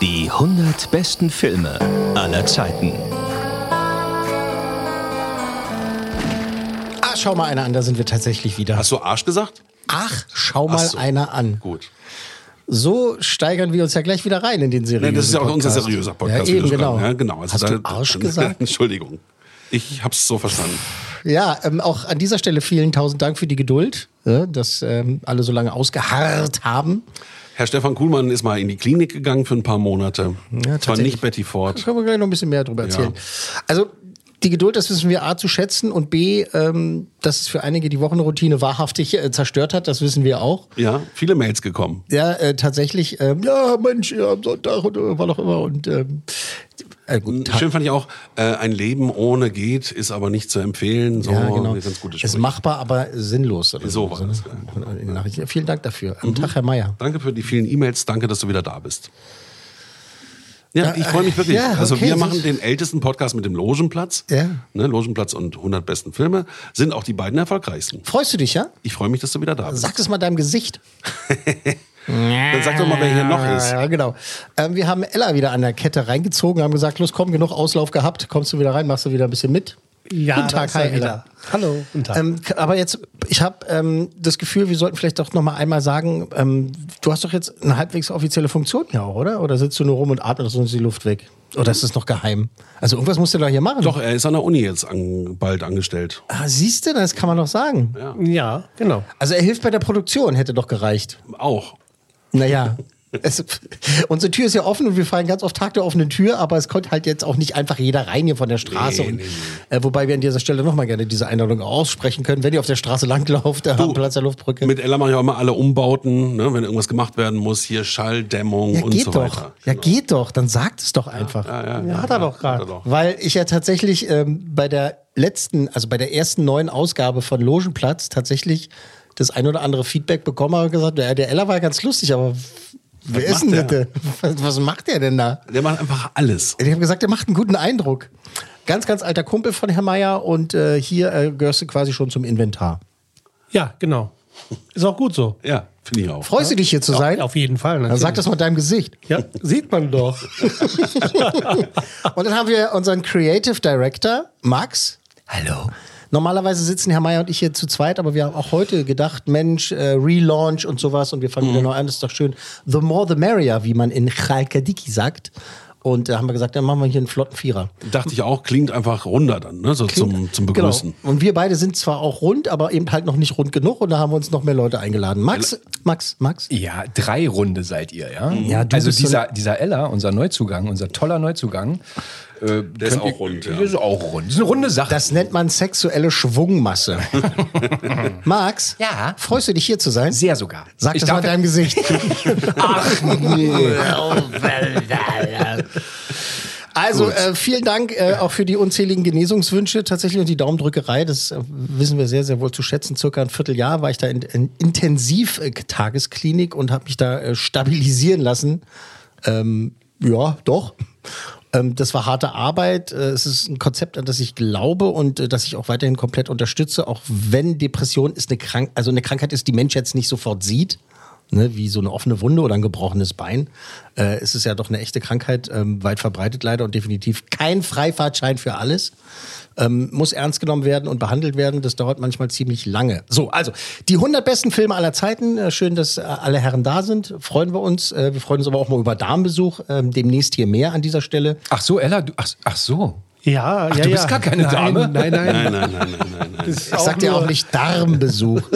Die 100 besten Filme aller Zeiten. Ah, schau mal einer an, da sind wir tatsächlich wieder. Hast du Arsch gesagt? Ach, schau mal Ach so. einer an. Gut. So steigern wir uns ja gleich wieder rein in den seriösen Nee, das ist ja auch unser Podcast. seriöser Podcast. Ja, eben, genau. Ja, genau. Also Hast da- du Arsch gesagt? Entschuldigung. Ich hab's so verstanden. Ja, ähm, auch an dieser Stelle vielen tausend Dank für die Geduld, ja, dass ähm, alle so lange ausgeharrt haben. Herr Stefan Kuhlmann ist mal in die Klinik gegangen für ein paar Monate. Ja, Zwar tatsächlich. nicht Betty Da Ford. können wir gleich noch ein bisschen mehr drüber erzählen. Also die Geduld, das wissen wir A zu schätzen und B, ähm, dass es für einige die Wochenroutine wahrhaftig äh, zerstört hat, das wissen wir auch. Ja, viele Mails gekommen. Ja, äh, tatsächlich, ähm, ja, Mensch, ja, am Sonntag und äh, war doch immer und ähm, äh, gut, Schön fand ich auch, äh, ein Leben ohne geht, ist aber nicht zu empfehlen. So, ja, genau. ganz gute ist machbar, aber sinnlos. Oder So war ne? das, Nachrichten. Ja, vielen Dank dafür. Mhm. Am Tag, Herr Meier. Danke für die vielen E-Mails. Danke, dass du wieder da bist. Ja, ich freue mich wirklich. ja, also okay, wir das machen den ältesten Podcast mit dem Logenplatz. Ja. Ne, Logenplatz und 100 besten Filme sind auch die beiden erfolgreichsten. Freust du dich, ja? Ich freue mich, dass du wieder da bist. Sag es mal deinem Gesicht. Dann sag doch mal, wer hier noch ist. Ja, genau. Ähm, wir haben Ella wieder an der Kette reingezogen, haben gesagt, los komm, genug Auslauf gehabt, kommst du wieder rein, machst du wieder ein bisschen mit. Ja, Guten Tag, hi. Ella. Hallo, guten Tag. Ähm, aber jetzt, ich habe ähm, das Gefühl, wir sollten vielleicht doch noch mal einmal sagen, ähm, du hast doch jetzt eine halbwegs offizielle Funktion hier auch, oder? Oder sitzt du nur rum und atmest uns die Luft weg? Oder ist es noch geheim? Also irgendwas musst du doch hier machen. Doch, er ist an der Uni jetzt an, bald angestellt. Ah, siehst du, das kann man doch sagen. ja, genau. Also er hilft bei der Produktion, hätte doch gereicht. Auch. Naja. Es, unsere Tür ist ja offen und wir fallen ganz oft Tag der offenen Tür, aber es kommt halt jetzt auch nicht einfach jeder rein hier von der Straße. Nee, und, nee, Äh, wobei wir an dieser Stelle nochmal gerne diese Einladung aussprechen können, wenn ihr auf der Straße langlauft, der am Platz der Luftbrücke. Mit Ella mache ich auch immer alle Umbauten, ne, wenn irgendwas gemacht werden muss. Hier Schalldämmung ja, und geht so doch. weiter. Ja, geht doch. Dann sagt es doch einfach. Ja, Ja, hat er doch gerade. er. Weil ich ja tatsächlich ähm, bei der letzten, also bei der ersten neuen Ausgabe von Logenplatz tatsächlich das ein oder andere Feedback bekommen habe und gesagt, der, der Ella war ganz lustig, aber wer ist macht denn der? das? Was, was macht der denn da? Der macht einfach alles. Ich habe gesagt, der macht einen guten Eindruck. Ganz, ganz alter Kumpel von Herrn Meier und äh, hier äh, gehörst du quasi schon zum Inventar. Ja, genau. Ist auch gut so. Ja, finde ich auch. Freust du dich hier zu sein? Auf jeden Fall. Dann natürlich. sag das mal deinem Gesicht. Ja, sieht man doch. Und dann haben wir unseren Creative Director, Max. Hallo. Normalerweise sitzen Herr Meier und ich hier zu zweit, aber wir haben auch heute gedacht, Mensch, äh, Relaunch und sowas und wir fangen wieder neu an, das ist doch schön. The more the merrier, wie man in Chalkadiki sagt. Und da haben wir gesagt, dann machen wir hier einen flotten Vierer. Dachte ich auch, klingt einfach runder dann, ne? So zum, zum Begrüßen. Genau. Und wir beide sind zwar auch rund, aber eben halt noch nicht rund genug und da haben wir uns noch mehr Leute eingeladen. Max, Max, Max. Ja, drei Runde seid ihr, ja? Ja, du also bist so dieser, dieser Ella, unser Neuzugang, unser toller Neuzugang. Äh, der ist auch rund, ja. Der ist auch rund. Das ist eine runde Sache. Das nennt man sexuelle Schwungmasse. Max, Ja? freust du dich hier zu sein? Sehr sogar. Sag ich das mal deinem Gesicht. Also äh, vielen Dank äh, auch für die unzähligen Genesungswünsche tatsächlich und die Daumendrückerei. Das äh, wissen wir sehr, sehr wohl zu schätzen. Circa ein Vierteljahr war ich da in, in Intensiv-Tagesklinik und habe mich da äh, stabilisieren lassen. Ähm, ja, doch. Ähm, das war harte Arbeit. Äh, es ist ein Konzept, an das ich glaube und äh, das ich auch weiterhin komplett unterstütze, auch wenn Depression ist eine Krank also eine Krankheit ist, die Mensch jetzt nicht sofort sieht. Ne, wie so eine offene Wunde oder ein gebrochenes Bein. Äh, es ist ja doch eine echte Krankheit, ähm, weit verbreitet leider und definitiv kein Freifahrtschein für alles. Ähm, muss ernst genommen werden und behandelt werden. Das dauert manchmal ziemlich lange. So, also die 100 besten Filme aller Zeiten. Äh, schön, dass äh, alle Herren da sind. Freuen wir uns. Äh, wir freuen uns aber auch mal über Damenbesuch. Ähm, demnächst hier mehr an dieser Stelle. ach so, Ella, du, ach, ach so. Ja, ja, du ja. bist gar keine nein, Dame? Nein, nein. Nein, nein, nein, nein, nein, Ich sag dir auch nicht Darmbesuch.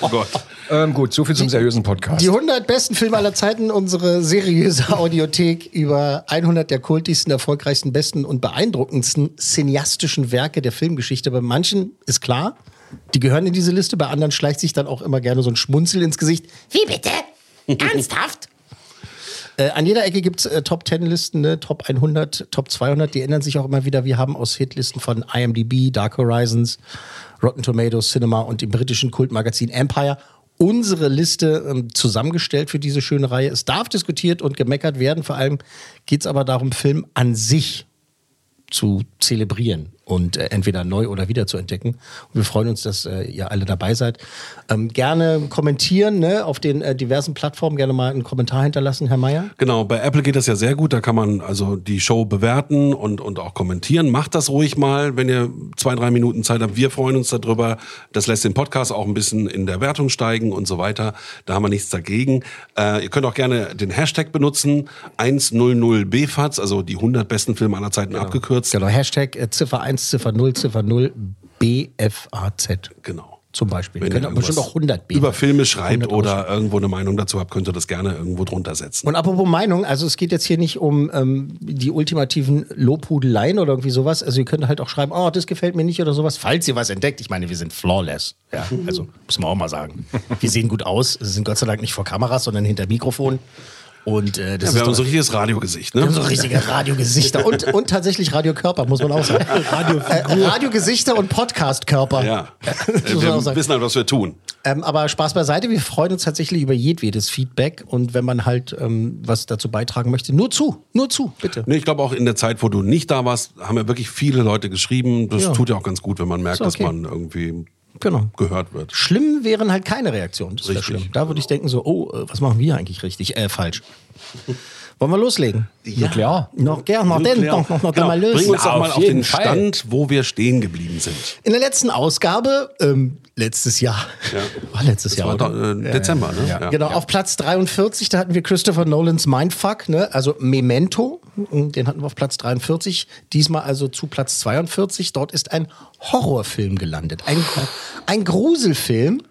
Oh Gott. Ähm, gut, so viel zum seriösen Podcast. Die 100 besten Filme aller Zeiten, unsere seriöse Audiothek über 100 der kultigsten, erfolgreichsten, besten und beeindruckendsten cineastischen Werke der Filmgeschichte. Bei manchen ist klar, die gehören in diese Liste, bei anderen schleicht sich dann auch immer gerne so ein Schmunzel ins Gesicht. Wie bitte? Ernsthaft? Äh, an jeder Ecke gibt es äh, Top 10 Listen, ne? Top 100, Top 200, die ändern sich auch immer wieder. Wir haben aus Hitlisten von IMDb, Dark Horizons, Rotten Tomatoes, Cinema und dem britischen Kultmagazin Empire unsere Liste ähm, zusammengestellt für diese schöne Reihe. Es darf diskutiert und gemeckert werden. Vor allem geht es aber darum, Film an sich zu zelebrieren und äh, entweder neu oder wieder zu entdecken. Und wir freuen uns, dass äh, ihr alle dabei seid. Ähm, gerne kommentieren ne, auf den äh, diversen Plattformen, gerne mal einen Kommentar hinterlassen, Herr Mayer. Genau, bei Apple geht das ja sehr gut. Da kann man also die Show bewerten und, und auch kommentieren. Macht das ruhig mal, wenn ihr zwei, drei Minuten Zeit habt. Wir freuen uns darüber. Das lässt den Podcast auch ein bisschen in der Wertung steigen und so weiter. Da haben wir nichts dagegen. Äh, ihr könnt auch gerne den Hashtag benutzen. 100BFATS, also die 100 besten Filme aller Zeiten abgekürzt. Genau, Hashtag äh, Ziffer 1, Ziffer 0, Ziffer 0, BFAZ. Genau. Zum Beispiel. Wenn ihr bestimmt auch 100 B. über Filme schreibt 100 oder irgendwo eine Meinung dazu habt, könnt ihr das gerne irgendwo drunter setzen. Und apropos Meinung, also es geht jetzt hier nicht um ähm, die ultimativen Lobhudeleien oder irgendwie sowas. Also ihr könnt halt auch schreiben, oh, das gefällt mir nicht oder sowas, falls ihr was entdeckt. Ich meine, wir sind flawless. Ja, also müssen wir auch mal sagen. Wir sehen gut aus, sind Gott sei Dank nicht vor Kameras, sondern hinter Mikrofon. Und äh, das Ja, wir haben ist so ein richtiges Radiogesicht, wir ne? haben so richtige Radiogesichter und, und tatsächlich Radiokörper, muss man auch sagen. Radio, äh, Radiogesichter und Podcastkörper. Ja. Wir sagen. wissen halt, was wir tun. Ähm, aber Spaß beiseite, wir freuen uns tatsächlich über jedwedes Feedback und wenn man halt ähm, was dazu beitragen möchte, nur zu, nur zu, bitte. Nee, ich glaube auch in der Zeit, wo du nicht da warst, haben ja wirklich viele Leute geschrieben. Das Ja. tut ja auch ganz gut, wenn man merkt, okay. dass man irgendwie Genau. gehört wird. Schlimm wären halt keine Reaktionen. Das wäre Richtig. schlimm. Da würde ich denken so, oh, äh, was machen wir eigentlich richtig? Äh, falsch. Wollen wir loslegen? Ja, klar. Noch gern, noch den, noch, noch, noch Genau. mal lösen. Bring uns doch Auf mal auf den Fall. Stand, wo wir stehen geblieben sind. In der letzten Ausgabe, ähm, letztes Jahr, Ja. war letztes Das Jahr, war oder? da, äh, Dezember, ne? Ja. Genau, auf Platz 43, da hatten wir Christopher Nolans Mindfuck, ne? also Memento, den hatten wir auf Platz 43, diesmal also zu Platz 42. Dort ist ein Horrorfilm gelandet, ein, ein Gruselfilm.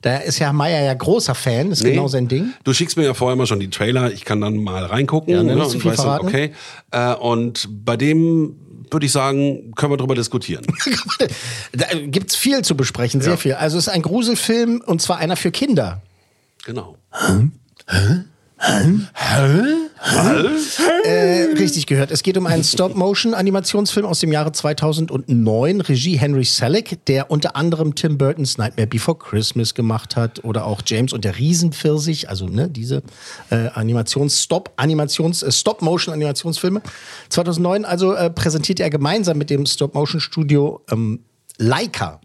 Da ist Herr Meier ja großer Fan, ist Nee. genau sein Ding. Du schickst mir ja vorher immer schon die Trailer, ich kann dann mal reingucken Ja, ne, ne, und weiß dann, okay. Äh, und bei dem würde ich sagen, können wir drüber diskutieren. da gibt's viel zu besprechen, sehr Ja. viel. Also es ist ein Gruselfilm und zwar einer für Kinder. genau. Äh, richtig gehört. Es geht um einen Stop-Motion-Animationsfilm aus dem Jahre 2009. Regie Henry Selick, der unter anderem Tim Burtons Nightmare Before Christmas gemacht hat oder auch James und der Riesenpfirsich, also ne, diese äh, Animations Stop Animations äh, Stop-Motion-Animationsfilme. 2009 also äh, präsentierte er gemeinsam mit dem Stop-Motion-Studio ähm, Leica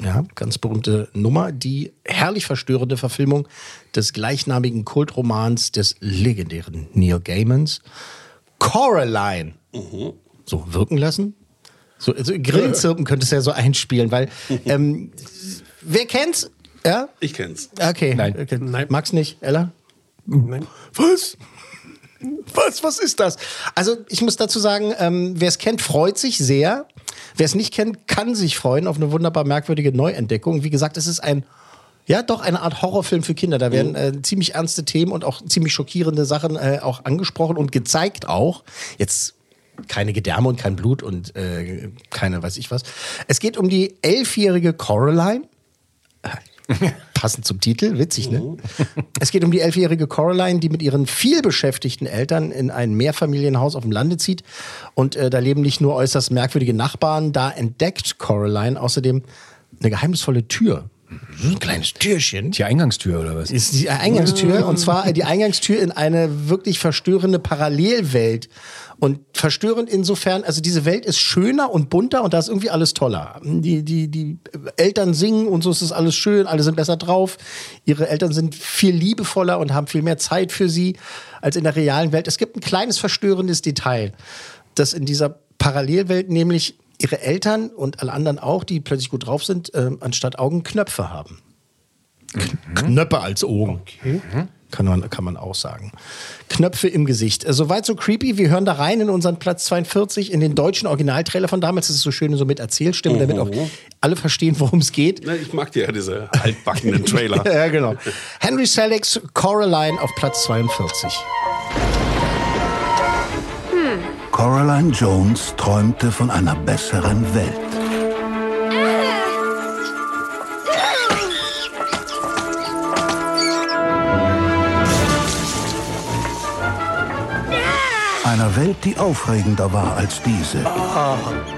ja, ganz berühmte Nummer, die herrlich verstörende Verfilmung des gleichnamigen Kultromans des legendären Neil Gaimans. Coraline. So wirken lassen. So, also Grillenzirpen könntest du ja so einspielen, weil ähm, wer kennt's? Ja? Ich kenn's. Okay. Nein. okay. Nein. Mag's nicht, Ella? Nein. Was? Was, was ist das? Also ich muss dazu sagen, ähm, wer es kennt, freut sich sehr. Wer es nicht kennt, kann sich freuen auf eine wunderbar merkwürdige Neuentdeckung. Wie gesagt, es ist ein, ja doch eine Art Horrorfilm für Kinder. Da werden äh, ziemlich ernste Themen und auch ziemlich schockierende Sachen äh, auch angesprochen und gezeigt auch. Jetzt keine Gedärme und kein Blut und äh, keine weiß ich was. Es geht um die elfjährige Coraline. Passend zum Titel, witzig, ne? Es geht um die elfjährige Coraline, die mit ihren vielbeschäftigten Eltern in ein Mehrfamilienhaus auf dem Lande zieht. Und äh, da leben nicht nur äußerst merkwürdige Nachbarn, da entdeckt Coraline außerdem eine geheimnisvolle Tür. So ein kleines Türchen. Die Eingangstür oder was? Ist die Eingangstür und zwar die Eingangstür in eine wirklich verstörende Parallelwelt. Und verstörend insofern, also diese Welt ist schöner und bunter und da ist irgendwie alles toller. Die, die, die Eltern singen und so ist es alles schön, alle sind besser drauf. Ihre Eltern sind viel liebevoller und haben viel mehr Zeit für sie als in der realen Welt. Es gibt ein kleines verstörendes Detail, das in dieser Parallelwelt nämlich ihre Eltern und alle anderen auch, die plötzlich gut drauf sind, äh, anstatt Augen Knöpfe haben. Knöpfe als Augen. Kann man, kann man auch sagen. Knöpfe im Gesicht. Äh, Soweit so creepy. Wir hören da rein in unseren Platz 42 in den deutschen Originaltrailer von damals. Das ist so schön so mit Erzählstimme, damit auch alle verstehen, worum es geht. Na, ich mag dir ja diese altbackenen Trailer. Ja, genau. Henry Selicks Coraline auf Platz 42. Coraline Jones träumte von einer besseren Welt. Einer Welt, die aufregender war als diese.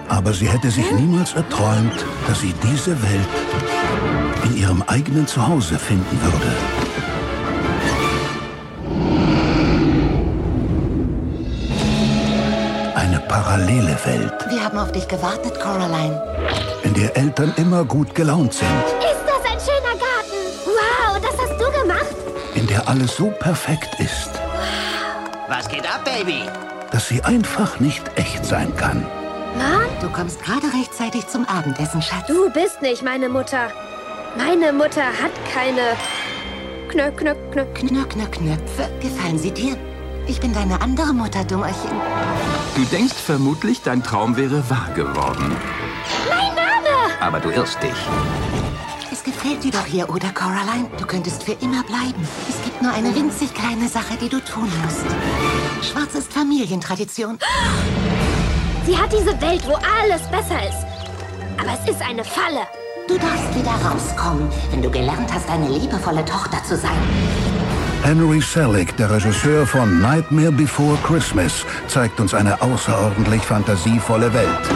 Aber sie hätte sich niemals erträumt, dass sie diese Welt in ihrem eigenen Zuhause finden würde. Parallele Welt, Wir haben auf dich gewartet, Coraline. in der Eltern immer gut gelaunt sind, Ist das ein schöner Garten? Wow, das hast du gemacht? in der alles so perfekt ist, Was geht ab, Baby? dass sie einfach nicht echt sein kann. Mann, Du kommst gerade rechtzeitig zum Abendessen, Schatz. du bist nicht meine Mutter. Meine Mutter hat keine Knö, knö, knö. Knö, knö, Knöpfe. Gefallen sie dir? Ich bin deine andere Mutter, Dummerchen. Du denkst vermutlich, dein Traum wäre wahr geworden. Mein Name! Aber du irrst dich. Es gefällt dir doch hier, oder, Coraline? Du könntest für immer bleiben. Es gibt nur eine winzig kleine Sache, die du tun musst. Schwarz ist Familientradition. Sie hat diese Welt, wo alles besser ist. Aber es ist eine Falle. Du darfst wieder rauskommen, wenn du gelernt hast, eine liebevolle Tochter zu sein. Henry Selick, der Regisseur von Nightmare Before Christmas, zeigt uns eine außerordentlich fantasievolle Welt.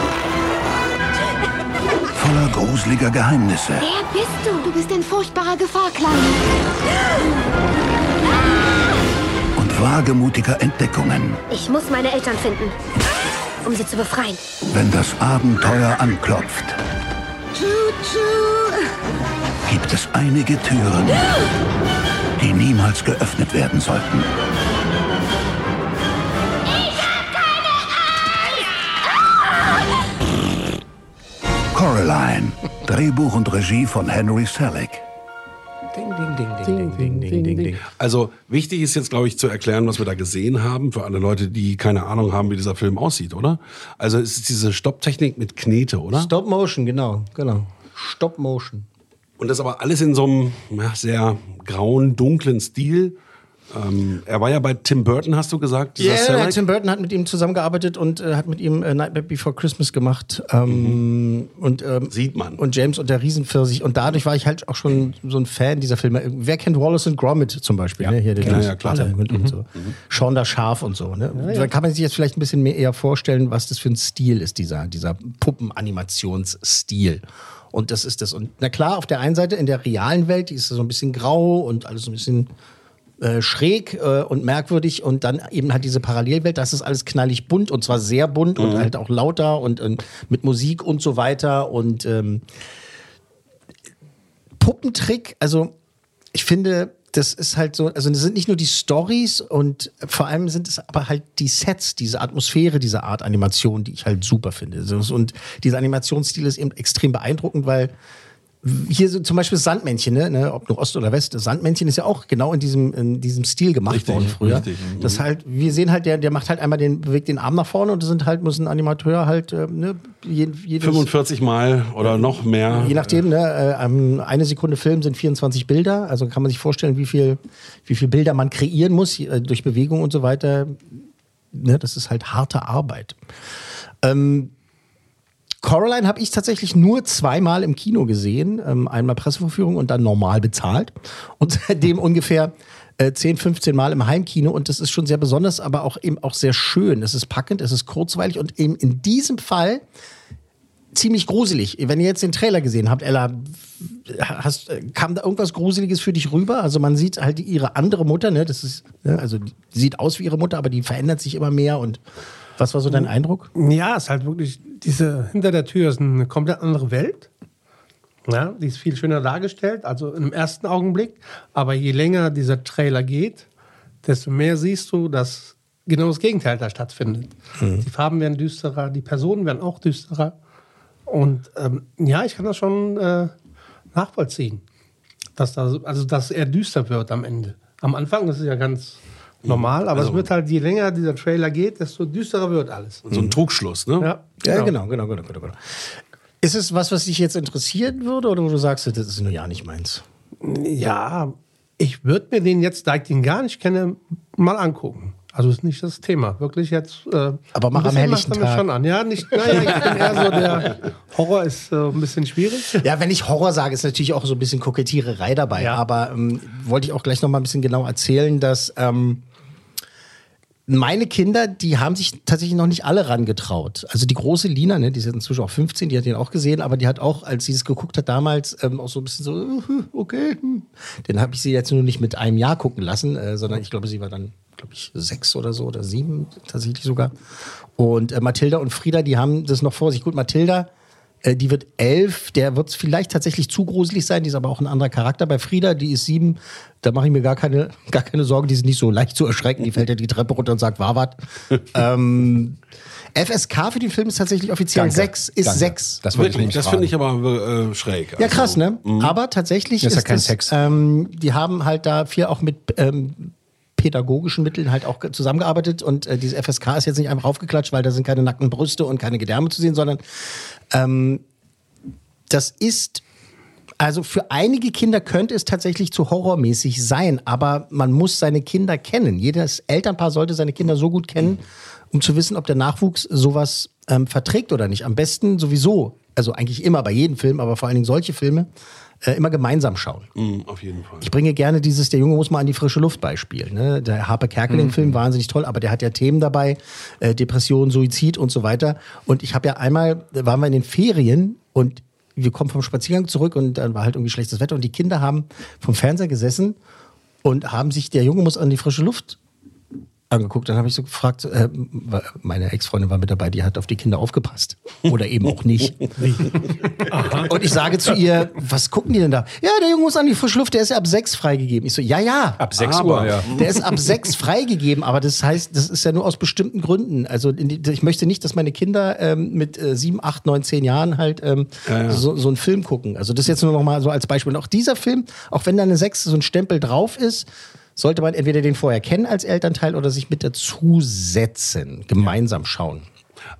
Voller gruseliger Geheimnisse Wer bist du? Du bist in furchtbarer Gefahr, Kleine. und wagemutiger Entdeckungen. Ich muss meine Eltern finden, um sie zu befreien. Wenn das Abenteuer anklopft, gibt es einige Türen, die niemals geöffnet werden sollten. Coraline, Drehbuch und Regie von Henry Selick. Ding, ding, ding, ding, ding, ding, ding, ding. Also wichtig ist jetzt, glaube ich, zu erklären, was wir da gesehen haben, für alle Leute, die keine Ahnung haben, wie dieser Film aussieht, oder? Also es ist diese Stopptechnik mit Knete, oder? Stop Motion, genau, genau. Stop Motion. Und das aber alles in so einem ja, sehr grauen, dunklen Stil. Ähm, er war ja bei Tim Burton, hast du gesagt? dieser Ja, Selleck? Tim Burton hat mit ihm zusammengearbeitet und äh, hat mit ihm äh, Nightmare Before Christmas gemacht. Ähm, und, ähm, Mhm. Sieht man. Und James und der Riesenpfirsich. Und dadurch war ich halt auch schon so ein Fan dieser Filme. Wer kennt Wallace und Gromit zum Beispiel? ne? Hier, der Ja, ja, klar. Und, und so. Sean das Schaf und so. Ne? Da kann man sich jetzt vielleicht ein bisschen mehr eher vorstellen, was das für ein Stil ist, dieser, dieser Puppenanimationsstil. Und das ist das. Und na klar, auf der einen Seite in der realen Welt, die ist so ein bisschen grau und alles so ein bisschen äh, schräg äh, und merkwürdig. Und dann eben halt diese Parallelwelt, das ist alles knallig bunt und zwar sehr bunt und halt auch lauter und, und mit Musik und so weiter. Und ähm, Puppentrick, also ich finde, das ist halt so, also das sind nicht nur die Stories und vor allem sind es aber halt die Sets, diese Atmosphäre, diese Art Animation, die ich halt super finde. Und dieser Animationsstil ist eben extrem beeindruckend, weil hier so zum Beispiel das Sandmännchen, ne, ne, ob nur Ost oder West, das Sandmännchen ist ja auch genau in diesem, in diesem Stil gemacht Richtig, worden früher. richtig, mhm. Das halt, wir sehen halt, der, der macht halt einmal den, bewegt den Arm nach vorne und sind halt, muss ein Animateur halt, äh, ne, jedes, 45 Mal oder noch mehr. Je nachdem, ne, äh, eine Sekunde Film sind 24 Bilder. Also kann man sich vorstellen, wie viel, wie viel Bilder man kreieren muss äh, durch Bewegung und so weiter. Ne, das ist halt harte Arbeit. Ähm, Coraline habe ich tatsächlich nur zweimal im Kino gesehen. Ähm, einmal Pressevorführung und dann normal bezahlt. Und seitdem ungefähr äh, 10, 15 Mal im Heimkino. Und das ist schon sehr besonders, aber auch eben auch sehr schön. Es ist packend, es ist kurzweilig und eben in diesem Fall ziemlich gruselig. Wenn ihr jetzt den Trailer gesehen habt, Ella, hast, kam da irgendwas Gruseliges für dich rüber? Also man sieht halt ihre andere Mutter, ne? Das ist, ne? also die sieht aus wie ihre Mutter, aber die verändert sich immer mehr. Und was war so dein Eindruck? Ja, es ist halt wirklich, diese, hinter der Tür ist eine komplett andere Welt. Ja, die ist viel schöner dargestellt, also im ersten Augenblick. Aber je länger dieser Trailer geht, desto mehr siehst du, dass genau das Gegenteil da stattfindet. Die Farben werden düsterer, die Personen werden auch düsterer. Und ähm, ja, ich kann das schon äh, nachvollziehen, dass, da, also, dass er düster wird am Ende. Am Anfang ist es ja ganz normal, aber es wird halt, je länger dieser Trailer geht, desto düsterer wird alles. So ein Trugschluss, ne? Ja, Ja, genau, genau, genau, genau. genau. Ist es was, was dich jetzt interessieren würde oder wo du sagst, das ist nur ja nicht meins? Ja, ich würde mir den jetzt, da ich den gar nicht kenne, mal angucken. Also ist nicht das Thema. Wirklich jetzt. Äh, Aber mach am helllichten Tag. schon an. Ja, nicht, naja, ich bin eher so der Horror ist äh, ein bisschen schwierig. Ja, wenn ich Horror sage, ist natürlich auch so ein bisschen Kokettiererei dabei. Ja. Aber ähm, wollte ich auch gleich noch mal ein bisschen genau erzählen, dass ähm, meine Kinder, die haben sich tatsächlich noch nicht alle rangetraut. Also die große Lina, ne, die ist inzwischen auch 15, die hat den auch gesehen, aber die hat auch, als sie es geguckt hat damals, ähm, auch so ein bisschen so, okay. hm. Den habe ich sie jetzt nur nicht mit einem Jahr gucken lassen, äh, sondern ich glaube, sie war dann glaube ich, sechs oder so oder sieben tatsächlich sogar. Und äh, Mathilda und Frieda, die haben das noch vor sich. Gut, Mathilda, äh, die wird elf, der wird vielleicht tatsächlich zu gruselig sein, die ist aber auch ein anderer Charakter. Bei Frieda, die ist sieben, da mache ich mir gar keine, gar keine Sorgen, die ist nicht so leicht zu erschrecken, die fällt ja die Treppe runter und sagt, war wat. ähm, FSK für den Film ist tatsächlich offiziell Danke. sechs, ist Danke. sechs. Das Wirklich, das finde ich aber äh, schräg. Ja, Also, krass, ne? Aber tatsächlich Das ist, ist ja kein das, Sex. Ähm, die haben halt da viel auch mit ähm, pädagogischen Mitteln halt auch ge- zusammengearbeitet und äh, diese FSK ist jetzt nicht einfach aufgeklatscht, weil da sind keine nackten Brüste und keine Gedärme zu sehen, sondern ähm, das ist also für einige Kinder könnte es tatsächlich zu horrormäßig sein, aber man muss seine Kinder kennen. Jedes Elternpaar sollte seine Kinder so gut kennen, um zu wissen, ob der Nachwuchs sowas ähm, verträgt oder nicht. Am besten sowieso, also eigentlich immer bei jedem Film, aber vor allen Dingen solche Filme, äh, immer gemeinsam schauen. Mm, auf jeden Fall. Ich bringe gerne dieses, der Junge muss mal an die frische Luft Beispiel. Ne? Der Harpe Kerkeling-Film, wahnsinnig toll, aber der hat ja Themen dabei, äh, Depression, Suizid und so weiter. Und ich habe ja einmal, da waren wir in den Ferien und wir kommen vom Spaziergang zurück und dann war halt irgendwie schlechtes Wetter und die Kinder haben vom Fernseher gesessen und haben sich, der Junge muss an die frische Luft angeguckt. Dann habe ich so gefragt, äh, meine Ex-Freundin war mit dabei, die hat auf die Kinder aufgepasst. Oder eben auch nicht. Und ich sage zu ihr, was gucken die denn da? Ja, der Junge muss an die frische Luft, der ist ja ab sechs freigegeben. Ich so, ja, ja. Ab 6 Aber- Uhr, ja. Der ist ab sechs freigegeben, aber das heißt, das ist ja nur aus bestimmten Gründen. Also ich möchte nicht, dass meine Kinder ähm, mit äh, sieben, acht, neun, zehn Jahren halt ähm, So, so einen Film gucken. Also das ist jetzt nur noch mal so als Beispiel. Und auch dieser Film, auch wenn da eine sechs so ein Stempel drauf ist, sollte man entweder den vorher kennen als Elternteil oder sich mit dazusetzen, gemeinsam schauen.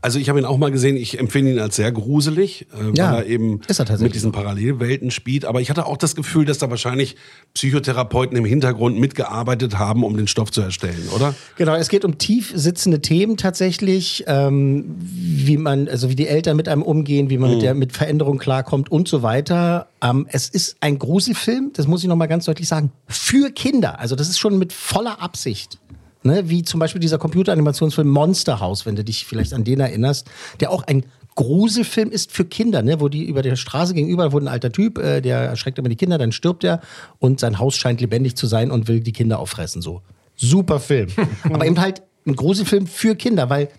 Also ich habe ihn auch mal gesehen, ich empfinde ihn als sehr gruselig, äh, Ja, weil er eben er mit diesen Parallelwelten spielt. Aber ich hatte auch das Gefühl, dass da wahrscheinlich Psychotherapeuten im Hintergrund mitgearbeitet haben, um den Stoff zu erstellen, oder? Genau, es geht um tief sitzende Themen tatsächlich, ähm, wie man, also wie die Eltern mit einem umgehen, wie man mit der mit Veränderung klarkommt und so weiter. Ähm, es ist ein Gruselfilm, das muss ich noch mal ganz deutlich sagen, für Kinder. Also das ist schon mit voller Absicht. Ne, wie zum Beispiel dieser Computeranimationsfilm Monster House, wenn du dich vielleicht an den erinnerst, der auch ein Gruselfilm ist für Kinder, ne, wo die über der Straße gegenüber wohnt ein alter Typ, äh, der erschreckt immer die Kinder, dann stirbt er und sein Haus scheint lebendig zu sein und will die Kinder auffressen. So. Super Film. Aber eben halt ein Gruselfilm für Kinder, weil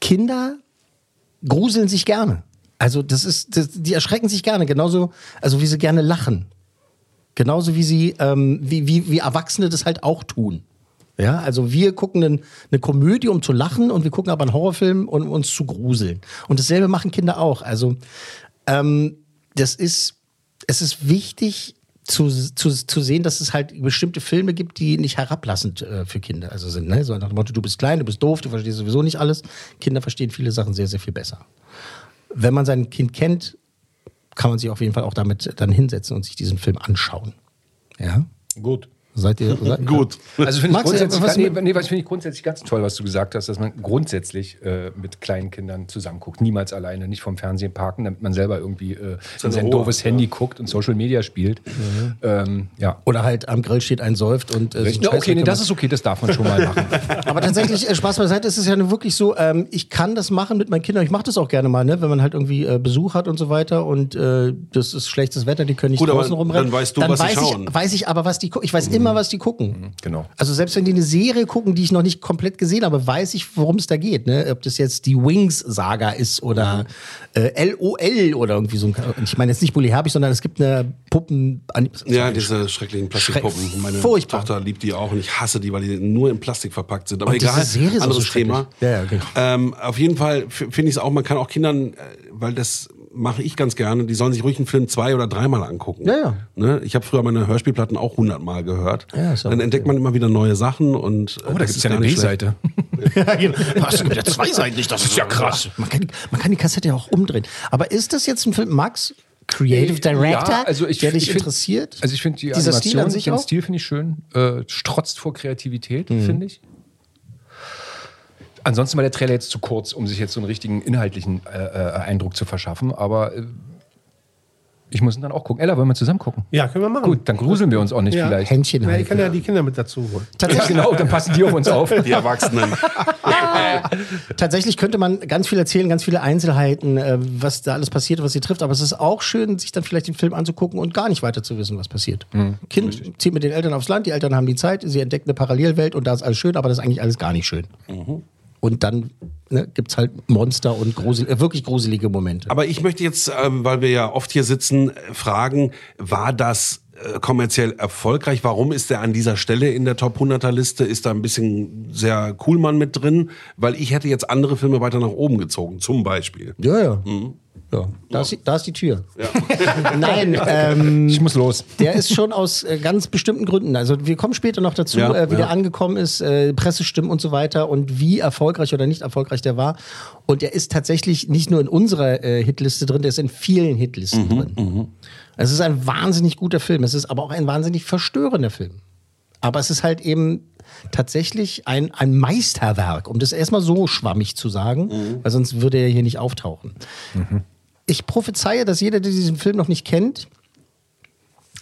Kinder gruseln sich gerne. Also das ist, das, die erschrecken sich gerne, genauso, also wie sie gerne lachen. Genauso wie sie, ähm, wie, wie, wie Erwachsene das halt auch tun. Ja, also wir gucken einen, eine Komödie, um zu lachen, und wir gucken aber einen Horrorfilm, um uns zu gruseln. Und dasselbe machen Kinder auch. Also ähm, das ist, es ist wichtig zu, zu, zu sehen, dass es halt bestimmte Filme gibt, die nicht herablassend äh, für Kinder also sind. Ne? So nach dem Motto, du bist klein, du bist doof, du verstehst sowieso nicht alles. Kinder verstehen viele Sachen sehr, sehr viel besser. Wenn man sein Kind kennt, kann man sich auf jeden Fall auch damit dann hinsetzen und sich diesen Film anschauen. Ja? Gut. Seid ihr seid, Gut. Also finde ich, grundsätzlich, was- nee, nee, was finde ich grundsätzlich ganz toll, was du gesagt hast, dass man grundsätzlich äh, mit kleinen Kindern zusammenguckt. Niemals alleine, nicht vom Fernsehen parken, damit man selber irgendwie äh, in sein doofes ja. Handy guckt und Social Media spielt. Ähm, ja. Oder halt am Grill steht ein säuft und äh, Scheiß okay, nee, das ist okay, das darf man schon mal machen. Aber tatsächlich, äh, Spaß beiseite, ist es ja nur wirklich so, ähm, ich kann das machen mit meinen Kindern. Ich mache das auch gerne mal, ne? wenn man halt irgendwie äh, Besuch hat und so weiter und äh, das ist schlechtes Wetter, die können nicht Gut, aber draußen rumrennen. dann weißt du, was sie weiß schauen. Ich, weiß ich aber, was die gucken. Ich weiß immer, was die gucken. genau. Also selbst wenn die eine Serie gucken, die ich noch nicht komplett gesehen habe, weiß ich, worum es da geht. Ne? Ob das jetzt die Wings-Saga ist oder äh, LOL oder irgendwie so ein. Ich meine jetzt nicht Bully Herbig, sondern es gibt eine Puppen. Ja, diese schrecklichen Plastikpuppen. Schreck- Meine furchtbar. Tochter liebt die auch und ich hasse die, weil die nur in Plastik verpackt sind. Aber Und diese egal, Serie anderes so. Thema. Ja, ja, genau. ähm, auf jeden Fall finde ich es auch, man kann auch Kindern, äh, weil das mache ich ganz gerne, die sollen sich ruhig einen Film zwei- oder dreimal angucken. Ja, ja. Ne? Ich habe früher meine Hörspielplatten auch hundertmal gehört. Ja, ist Dann entdeckt man immer wieder neue Sachen und äh, Oh, da gibt es ja eine. B-Seite. Ja, genau. Was, gibt ja zweiseitig, das ist ja krass. Man kann, die- man kann die Kassette ja auch umdrehen. Aber ist das jetzt ein Film, Max, Creative Director, Ja, also ich, der dich ich find- interessiert? Also ich finde die Dieser Stil Animation, an sich den auch? Stil finde ich schön, äh, strotzt vor Kreativität, Mhm. finde ich. Ansonsten war der Trailer jetzt zu kurz, um sich jetzt so einen richtigen inhaltlichen äh, äh, Eindruck zu verschaffen, aber äh, Ich muss ihn dann auch gucken. Ella, wollen wir zusammen gucken? Ja, können wir machen. Gut, dann gruseln wir uns auch nicht Ja. vielleicht. Händchen Ja, ich halten. kann ja die Kinder mit dazu holen. Ja, genau, dann passen die auf uns auf. Die Erwachsenen. Tatsächlich könnte man ganz viel erzählen, ganz viele Einzelheiten, äh, was da alles passiert, was sie trifft. Aber es ist auch schön, sich dann vielleicht den Film anzugucken und gar nicht weiter zu wissen, was passiert. kind zieht mit den Eltern aufs Land, die Eltern haben die Zeit, sie entdecken eine Parallelwelt und da ist alles schön, aber das ist eigentlich alles gar nicht schön. Und dann ne, gibt es halt Monster und grusel äh, wirklich gruselige Momente. Aber ich möchte jetzt, ähm, weil wir ja oft hier sitzen, äh, fragen, war das äh, kommerziell erfolgreich? Warum ist er an dieser Stelle in der Top 100er Liste? Ist da ein bisschen sehr Coolmann mit drin? Weil ich hätte jetzt andere Filme weiter nach oben gezogen, zum Beispiel. Ja, ja. Ja. Da, ist die, da ist die Tür. Nein, ähm, Ich muss los. Der ist schon aus äh, ganz bestimmten Gründen. Also wir kommen später noch dazu, Ja, äh, wie ja. der angekommen ist, äh, Pressestimmen und so weiter und wie erfolgreich oder nicht erfolgreich der war. Und der ist tatsächlich nicht nur in unserer äh, Hitliste drin, der ist in vielen Hitlisten drin. Es ist ein wahnsinnig guter Film. Es ist aber auch ein wahnsinnig verstörender Film. Aber es ist halt eben tatsächlich ein, ein Meisterwerk, um das erstmal so schwammig zu sagen, weil sonst würde er hier nicht auftauchen. Ich prophezeie, dass jeder, der diesen Film noch nicht kennt,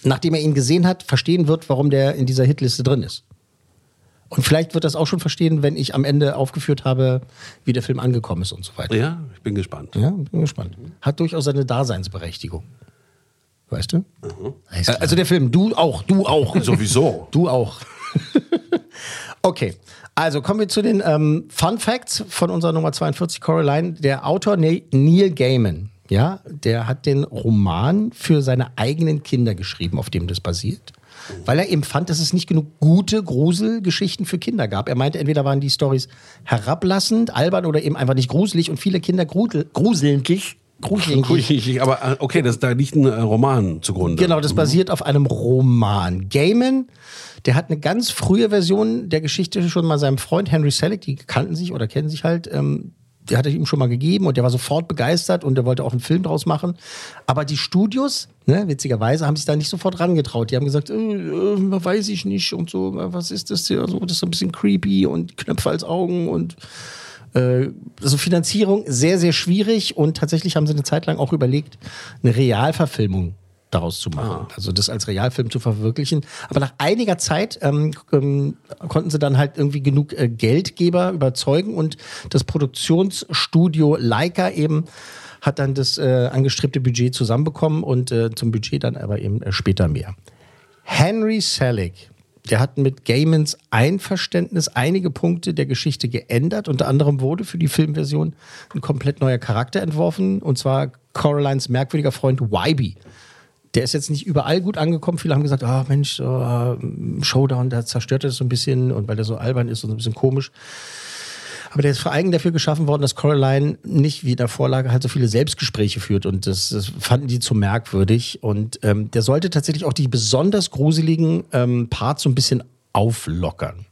nachdem er ihn gesehen hat, verstehen wird, warum der in dieser Hitliste drin ist. Und vielleicht wird das auch schon verstehen, wenn ich am Ende aufgeführt habe, wie der Film angekommen ist und so weiter. Ja, ich bin gespannt. Ja, bin gespannt. Hat durchaus seine Daseinsberechtigung. Weißt du? Äh, Also der Film, du auch, du auch. Sowieso. Du auch. okay, also kommen wir zu den ähm, Fun Facts von unserer Nummer 42, Coraline. Der Autor Ne- Neil Gaiman, ja, der hat den Roman für seine eigenen Kinder geschrieben, auf dem das basiert. Weil er eben fand, dass es nicht genug gute Gruselgeschichten für Kinder gab. Er meinte, entweder waren die Stories herablassend, albern oder eben einfach nicht gruselig und viele Kinder grusel. Gruselndlich. Ruhig, aber äh, okay, das, da liegt ein äh, Roman zugrunde. Genau, das basiert auf einem Roman. Gaiman, der hat eine ganz frühe Version der Geschichte schon mal seinem Freund Henry Selick, die kannten sich oder kennen sich halt, ähm, der hatte ihm schon mal gegeben und der war sofort begeistert und der wollte auch einen Film draus machen. Aber die Studios, ne, witzigerweise, haben sich da nicht sofort rangetraut. Die haben gesagt, äh, äh, weiß ich nicht und so, äh, was ist das hier? So, das ist so ein bisschen creepy und Knöpfe als Augen und äh, also Finanzierung sehr, sehr schwierig und tatsächlich haben sie eine Zeit lang auch überlegt, eine Realverfilmung daraus zu machen. Also das als Realfilm zu verwirklichen. Aber nach einiger Zeit ähm, ähm, konnten sie dann halt irgendwie genug äh, Geldgeber überzeugen und das Produktionsstudio Leica eben hat dann das äh, angestrebte Budget zusammenbekommen und äh, zum Budget dann aber eben äh, später mehr. Henry Selick, der hat mit Gaimans Einverständnis einige Punkte der Geschichte geändert. Unter anderem wurde für die Filmversion ein komplett neuer Charakter entworfen, und zwar Coralines merkwürdiger Freund Wybe. Der ist jetzt nicht überall gut angekommen. Viele haben gesagt, ah Mensch, so, äh, Showdown, da zerstört er das so ein bisschen und weil der so albern ist und so ein bisschen komisch. Aber der ist vor allem dafür geschaffen worden, dass Coraline nicht wie in der Vorlage halt so viele Selbstgespräche führt. Und das, das fanden die zu merkwürdig. Und ähm, der sollte tatsächlich auch die besonders gruseligen ähm, Parts so ein bisschen auflockern.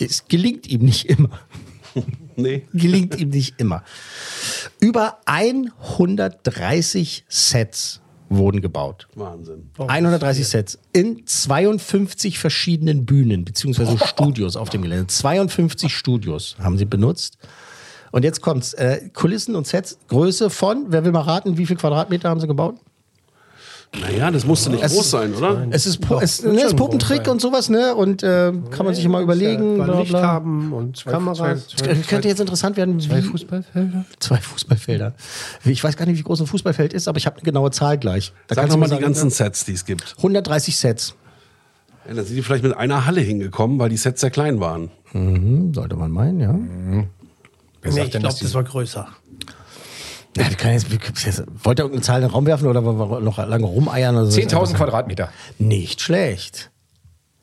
Es gelingt ihm nicht immer. Nee. Gelingt ihm nicht immer. Über 130 Sets wurden gebaut. Wahnsinn. 130 Sets in 52 verschiedenen Bühnen beziehungsweise Studios auf dem Gelände. 52 Studios haben sie benutzt. Und jetzt kommt's. Äh, Kulissen und Sets, Größe von, wer will mal raten, wie viel Quadratmeter haben sie gebaut? Naja, das musste nicht Es groß ist- sein, oder? Es ist, Pu- es, ne, es ist Puppentrick und sowas, ne? Und äh, kann man sich immer überlegen. Bla, Licht bla. haben und Kameras. Es könnte jetzt interessant werden, Zwei wie, Fußballfelder? zwei Fußballfelder. Ich weiß gar nicht, wie groß ein Fußballfeld ist, aber ich habe eine genaue Zahl gleich. Da Sag kannst doch du mal die ganzen Sets, die es gibt. 130 Sets. Ja, da sind die vielleicht mit einer Halle hingekommen, weil die Sets sehr klein waren. Hm, sollte man meinen, ja. Wer Nee, ich glaube, das war größer. Ja, wir können jetzt, wir, jetzt, wollt ihr irgendeine Zahl in den Raum werfen oder wollen wir noch lange rumeiern? Oder so? 10.000 Quadratmeter. Nicht schlecht.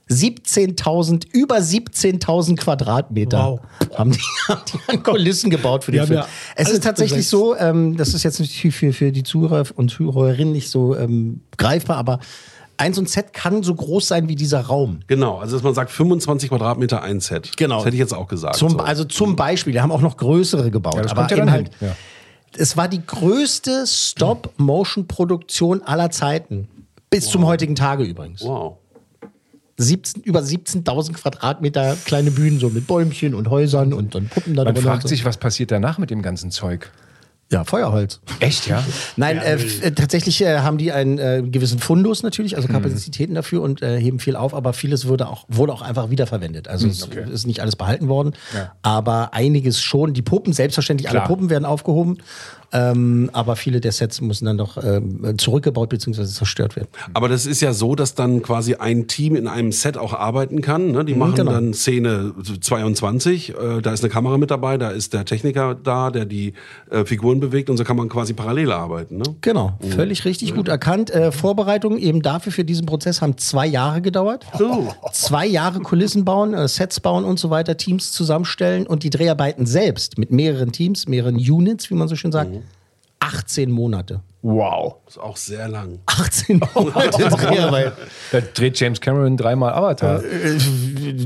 17.000, über 17.000 Quadratmeter Wow. haben, die, haben die an Kulissen gebaut für den Die haben Film. ja es ist tatsächlich besetzt. so, ähm, das ist jetzt natürlich für, für die Zuhörer und Zuhörerinnen nicht so ähm, greifbar, aber ein so ein Set kann so groß sein wie dieser Raum. Genau, also dass man sagt 25 Quadratmeter ein Set. Genau. Das hätte ich jetzt auch gesagt. Zum, so. Also zum Beispiel, die haben auch noch größere gebaut. Ja, das aber kommt ja eben dann halt, hin, ja. Es war die größte Stop-Motion-Produktion aller Zeiten. Bis zum heutigen Tage übrigens. wow. 17, über 17.000 Quadratmeter kleine Bühnen, so mit Bäumchen und Häusern und dann Puppen da Man fragt und so. sich, was passiert danach mit dem ganzen Zeug? Ja, Feuerholz. Echt, ja? Nein, f- äh, tatsächlich äh, haben die einen äh, gewissen Fundus natürlich, Mhm. also Kapazitäten dafür und äh, heben viel auf, aber vieles wurde auch, wurde auch einfach wiederverwendet. Also es ist nicht alles behalten worden, Mhm, Ja. aber einiges schon. Die Puppen, selbstverständlich, Klar. alle Puppen werden aufgehoben, ähm, aber viele der Sets müssen dann doch ähm, zurückgebaut bzw. zerstört werden. Aber das ist ja so, dass dann quasi ein Team in einem Set auch arbeiten kann. Ne? Die machen genau. dann Szene 22, äh, da ist eine Kamera mit dabei, da ist der Techniker da, der die äh, Figuren bewegt und so kann man quasi parallel arbeiten. Ne? Genau, völlig richtig gut erkannt. Äh, Vorbereitungen eben dafür für diesen Prozess haben zwei Jahre gedauert. Zwei Jahre Kulissen bauen, äh, Sets bauen und so weiter, Teams zusammenstellen und die Dreharbeiten selbst mit mehreren Teams, mehreren Units, wie man so schön sagt, 18 Monate. Wow. Ist auch sehr lang. 18 Monate Dreharbeiten. Da dreht James Cameron dreimal Avatar.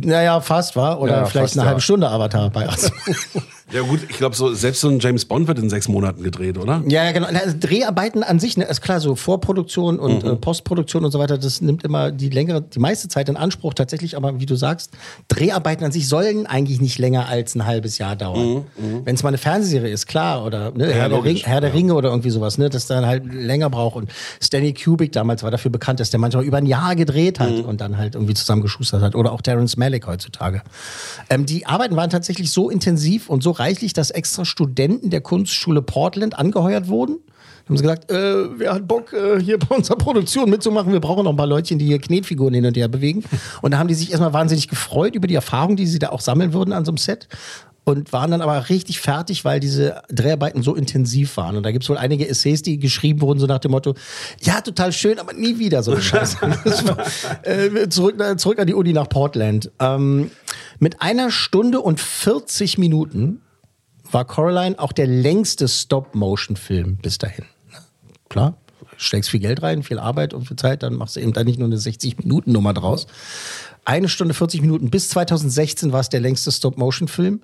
Naja, fast war. Oder Ja, vielleicht fast, eine ja. halbe Stunde Avatar bei 18. Ja gut, ich glaube, so, selbst so ein James Bond wird in sechs Monaten gedreht, oder? Ja, ja, genau. Na, Also Dreharbeiten an sich, ne, ist klar, so Vorproduktion und Mhm. äh, Postproduktion und so weiter, das nimmt immer die längere, die meiste Zeit in Anspruch tatsächlich, aber wie du sagst, Dreharbeiten an sich sollen eigentlich nicht länger als ein halbes Jahr dauern. Wenn es mal eine Fernsehserie ist, klar, oder ne, Herr, der, Ring, Mhm, Herr der Ringe oder irgendwie sowas, ne, das dann halt länger braucht. Und Stanley Kubrick damals war dafür bekannt, dass der manchmal über ein Jahr gedreht hat Mhm. und dann halt irgendwie zusammengeschustert hat. Oder auch Terrence Malick heutzutage. Ähm, die Arbeiten waren tatsächlich so intensiv und so reichlich, dass extra Studenten der Kunstschule Portland angeheuert wurden. Dann haben sie gesagt, äh, wer hat Bock, äh, hier bei unserer Produktion mitzumachen? Wir brauchen noch ein paar Leutchen, die hier Knetfiguren hin und her bewegen. Und da haben die sich erstmal wahnsinnig gefreut über die Erfahrung, die sie da auch sammeln würden an so einem Set. Und waren dann aber richtig fertig, weil diese Dreharbeiten so intensiv waren. Und da gibt es wohl einige Essays, die geschrieben wurden, so nach dem Motto, ja, total schön, aber nie wieder so eine Scheiße. War, äh, zurück, zurück an die Uni nach Portland. Ähm, mit einer Stunde und 40 Minuten war Coraline auch der längste Stop-Motion-Film bis dahin. Klar, steckst viel Geld rein, viel Arbeit und viel Zeit, dann machst du eben da nicht nur eine 60-Minuten-Nummer draus. Eine Stunde 40 Minuten. Bis 2016 war es der längste Stop-Motion-Film.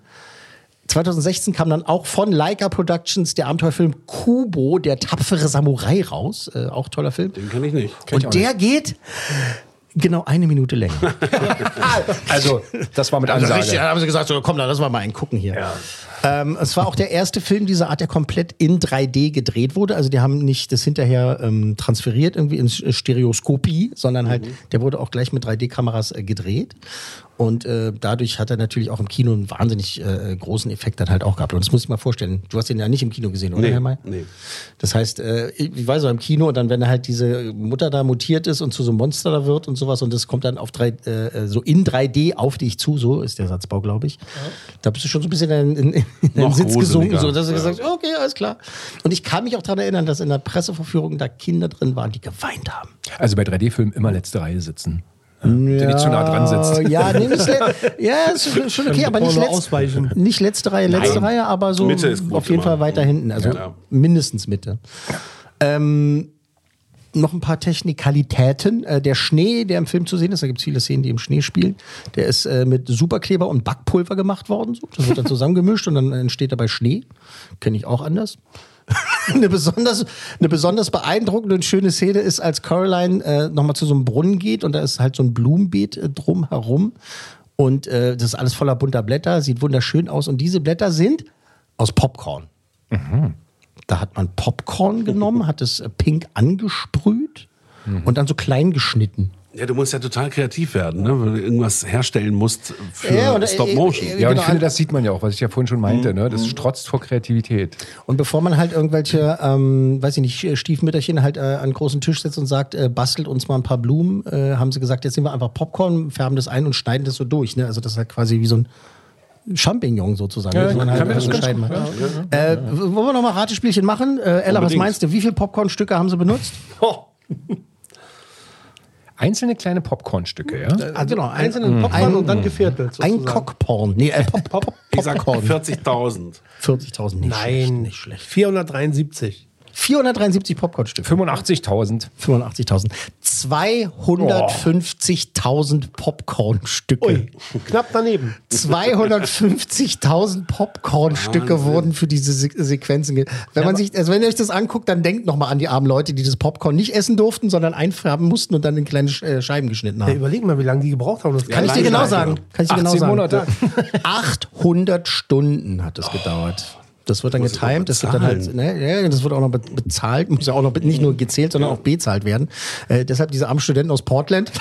2016 kam dann auch von Leica Productions der Abenteuerfilm Kubo, der tapfere Samurai raus. Äh, auch toller Film. Den kenne ich nicht. Und der geht genau eine Minute länger. Also, das war mit Also Ansage. richtig, dann haben sie gesagt, so, komm, dann lass mal mal einen gucken hier. Ähm, es war auch der erste Film dieser Art, der komplett in 3D gedreht wurde. Also die haben nicht das hinterher ähm, transferiert irgendwie in Stereoskopie, sondern halt, der wurde auch gleich mit 3D-Kameras äh, gedreht. Und äh, dadurch hat er natürlich auch im Kino einen wahnsinnig äh, großen Effekt dann halt auch gehabt. Und das muss ich mal vorstellen. Du hast den ja nicht im Kino gesehen, oder, Nee, Herr May? nee. Das heißt, äh, ich weiß auch im Kino, und dann, wenn halt diese Mutter da mutiert ist und zu so einem Monster da wird und sowas, und das kommt dann auf drei, äh, so in 3D auf dich zu, so ist der Satzbau, glaube ich. Da bist du schon so ein bisschen in, in, in deinen Noch Sitz gesunken, so, dass du Ja. gesagt hast, okay, alles klar. Und ich kann mich auch daran erinnern, dass in der Presseverführung da Kinder drin waren, die geweint haben. Also bei 3D-Filmen immer letzte Reihe sitzen. Ja. Der nicht zu nah dran sitzt. Ja, nee, nicht ja, ist schon- okay, aber nicht, Porno letz ausweichen. nicht letzte Reihe, letzte Nein. Reihe, aber so Mitte ist gut auf jeden immer. Fall weiter hinten. Also Ja. mindestens Mitte. Ähm, noch ein paar Technikalitäten. Äh, der Schnee, der im Film zu sehen ist, da gibt es viele Szenen, die im Schnee spielen, der ist äh, mit Superkleber und Backpulver gemacht worden. So. Das wird dann zusammengemischt und dann entsteht dabei Schnee. Kenne ich auch anders. eine, besonders, eine besonders beeindruckende und schöne Szene ist, als Caroline äh, nochmal zu so einem Brunnen geht und da ist halt so ein Blumenbeet äh, drum herum und äh, das ist alles voller bunter Blätter, sieht wunderschön aus und diese Blätter sind aus Popcorn. Da hat man Popcorn genommen, hat es äh, pink angesprüht und dann so klein geschnitten. Ja, du musst ja total kreativ werden, ne? weil du irgendwas herstellen musst für Ja, und, äh, Stop Motion. äh, Ja, und Genau. ich finde, das sieht man ja auch, was ich ja vorhin schon meinte. Ne? Mhm. Das strotzt vor Kreativität. Und bevor man halt irgendwelche, ähm, weiß ich nicht, Stiefmütterchen halt äh, an einen großen Tisch setzt und sagt, äh, bastelt uns mal ein paar Blumen, äh, haben sie gesagt, jetzt nehmen wir einfach Popcorn, färben das ein und schneiden das so durch. Ne? Also das ist halt quasi wie so ein Champignon sozusagen. Ja, man halt man so das ganz schneiden gut. Äh, wollen wir noch mal Ratespielchen machen? Äh, Ella, was meinst du? Wie viele Popcornstücke haben sie benutzt? Einzelne kleine Popcornstücke, ja? Also genau, ein, Einzelnen Popcorn und dann geviertelt. ein sozusagen. Cockporn. Nee, äh, Pop, Pop, Ich sag Popcorn. 40.000. 40.000, nicht schlecht, Nein, nicht schlecht. 473. 473 Popcornstücke. 85.000. 85.000. 250.000 Popcornstücke. Ui, knapp daneben. 250.000 Popcornstücke wurden für diese Se Sequenzen. Wenn man sich, also wenn ihr euch das anguckt, dann denkt noch mal an die armen Leute, die das Popcorn nicht essen durften, sondern einfärben mussten und dann in kleine äh, Scheiben geschnitten Ja, haben. überleg mal, wie lange die gebraucht haben. Das Kann ich dir genau sagen? ja. Kann ich dir genau 18 sagen? Monate. 800 Stunden hat es gedauert. Das wird dann Muss getimed, das wird dann halt, ne, ja, das wird auch noch be- bezahlt, muss ja auch noch nicht nur gezählt, sondern auch bezahlt werden. Äh, deshalb diese armen Studenten aus Portland.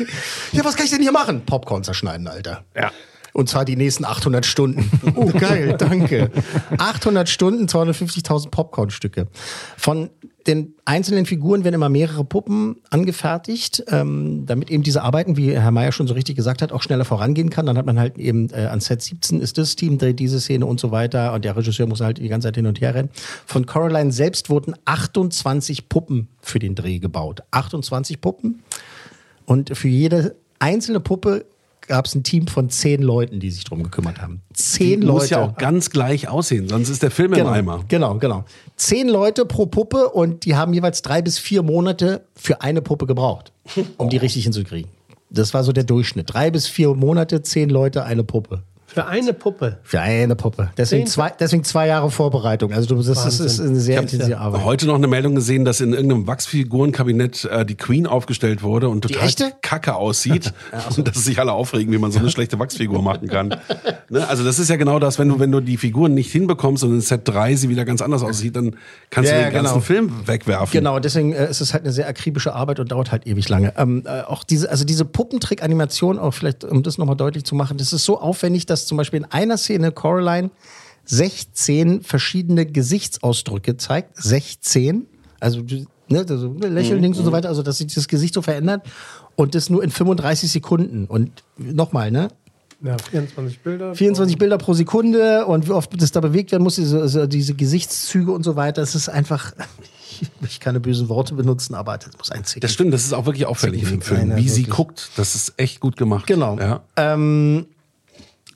ja, was kann ich denn hier machen? Popcorn zerschneiden, Alter. Ja. Und zwar die nächsten 800 Stunden. Oh, geil, danke. 800 Stunden, 250.000 Popcornstücke. Von den einzelnen Figuren werden immer mehrere Puppen angefertigt, ähm, damit eben diese Arbeiten, wie Herr Mayer schon so richtig gesagt hat, auch schneller vorangehen kann. Dann hat man halt eben äh, an Set 17 ist das Team, dreht diese Szene und so weiter. Und der Regisseur muss halt die ganze Zeit hin und her rennen. Von Coraline selbst wurden 28 Puppen für den Dreh gebaut. 28 Puppen. Und für jede einzelne Puppe gab es ein Team von zehn Leuten, die sich drum gekümmert haben. Zehn Die Leute. muss ja auch ganz gleich aussehen, sonst ist der Film genau, im Eimer. Genau, genau. Zehn Leute pro Puppe und die haben jeweils drei bis vier Monate für eine Puppe gebraucht, um die richtig hinzukriegen. Das war so der Durchschnitt. Drei bis vier Monate, zehn Leute, eine Puppe. Für eine Puppe. Für eine Puppe. Deswegen zwei, deswegen zwei Jahre Vorbereitung. Also du, das, das ist Wahnsinn. eine sehr intensive ja Arbeit. Heute noch eine Meldung gesehen, dass in irgendeinem Wachsfigurenkabinett äh, die Queen aufgestellt wurde und total echte? kacke aussieht und dass sich alle aufregen, wie man so eine schlechte Wachsfigur machen kann. Ne? Also das ist ja genau das, wenn du, wenn du die Figuren nicht hinbekommst und in Set 3 sie wieder ganz anders aussieht, dann kannst Ja, du ja, den ganzen genau. Film wegwerfen. Genau, deswegen äh, ist es halt eine sehr akribische Arbeit und dauert halt ewig lange. Ähm, äh, auch diese, also diese Puppentrick-Animation, auch vielleicht, um das nochmal deutlich zu machen, das ist so aufwendig, dass zum Beispiel in einer Szene Coraline 16 verschiedene Gesichtsausdrücke zeigt. 16. Also, ne, also Lächeln links und so weiter, also dass sich das Gesicht so verändert. Und das nur in 35 Sekunden. Und nochmal, ne? Ja, 24 Bilder. 24 Bilder pro Sekunde und wie oft das da bewegt werden muss, diese, also diese Gesichtszüge und so weiter. Es ist einfach, ich möchte keine bösen Worte benutzen, aber das muss ein Zicken. Das stimmt, das ist auch wirklich auffällig dem Film. Wie sie guckt, das ist echt gut gemacht. Genau. Ja. Ähm,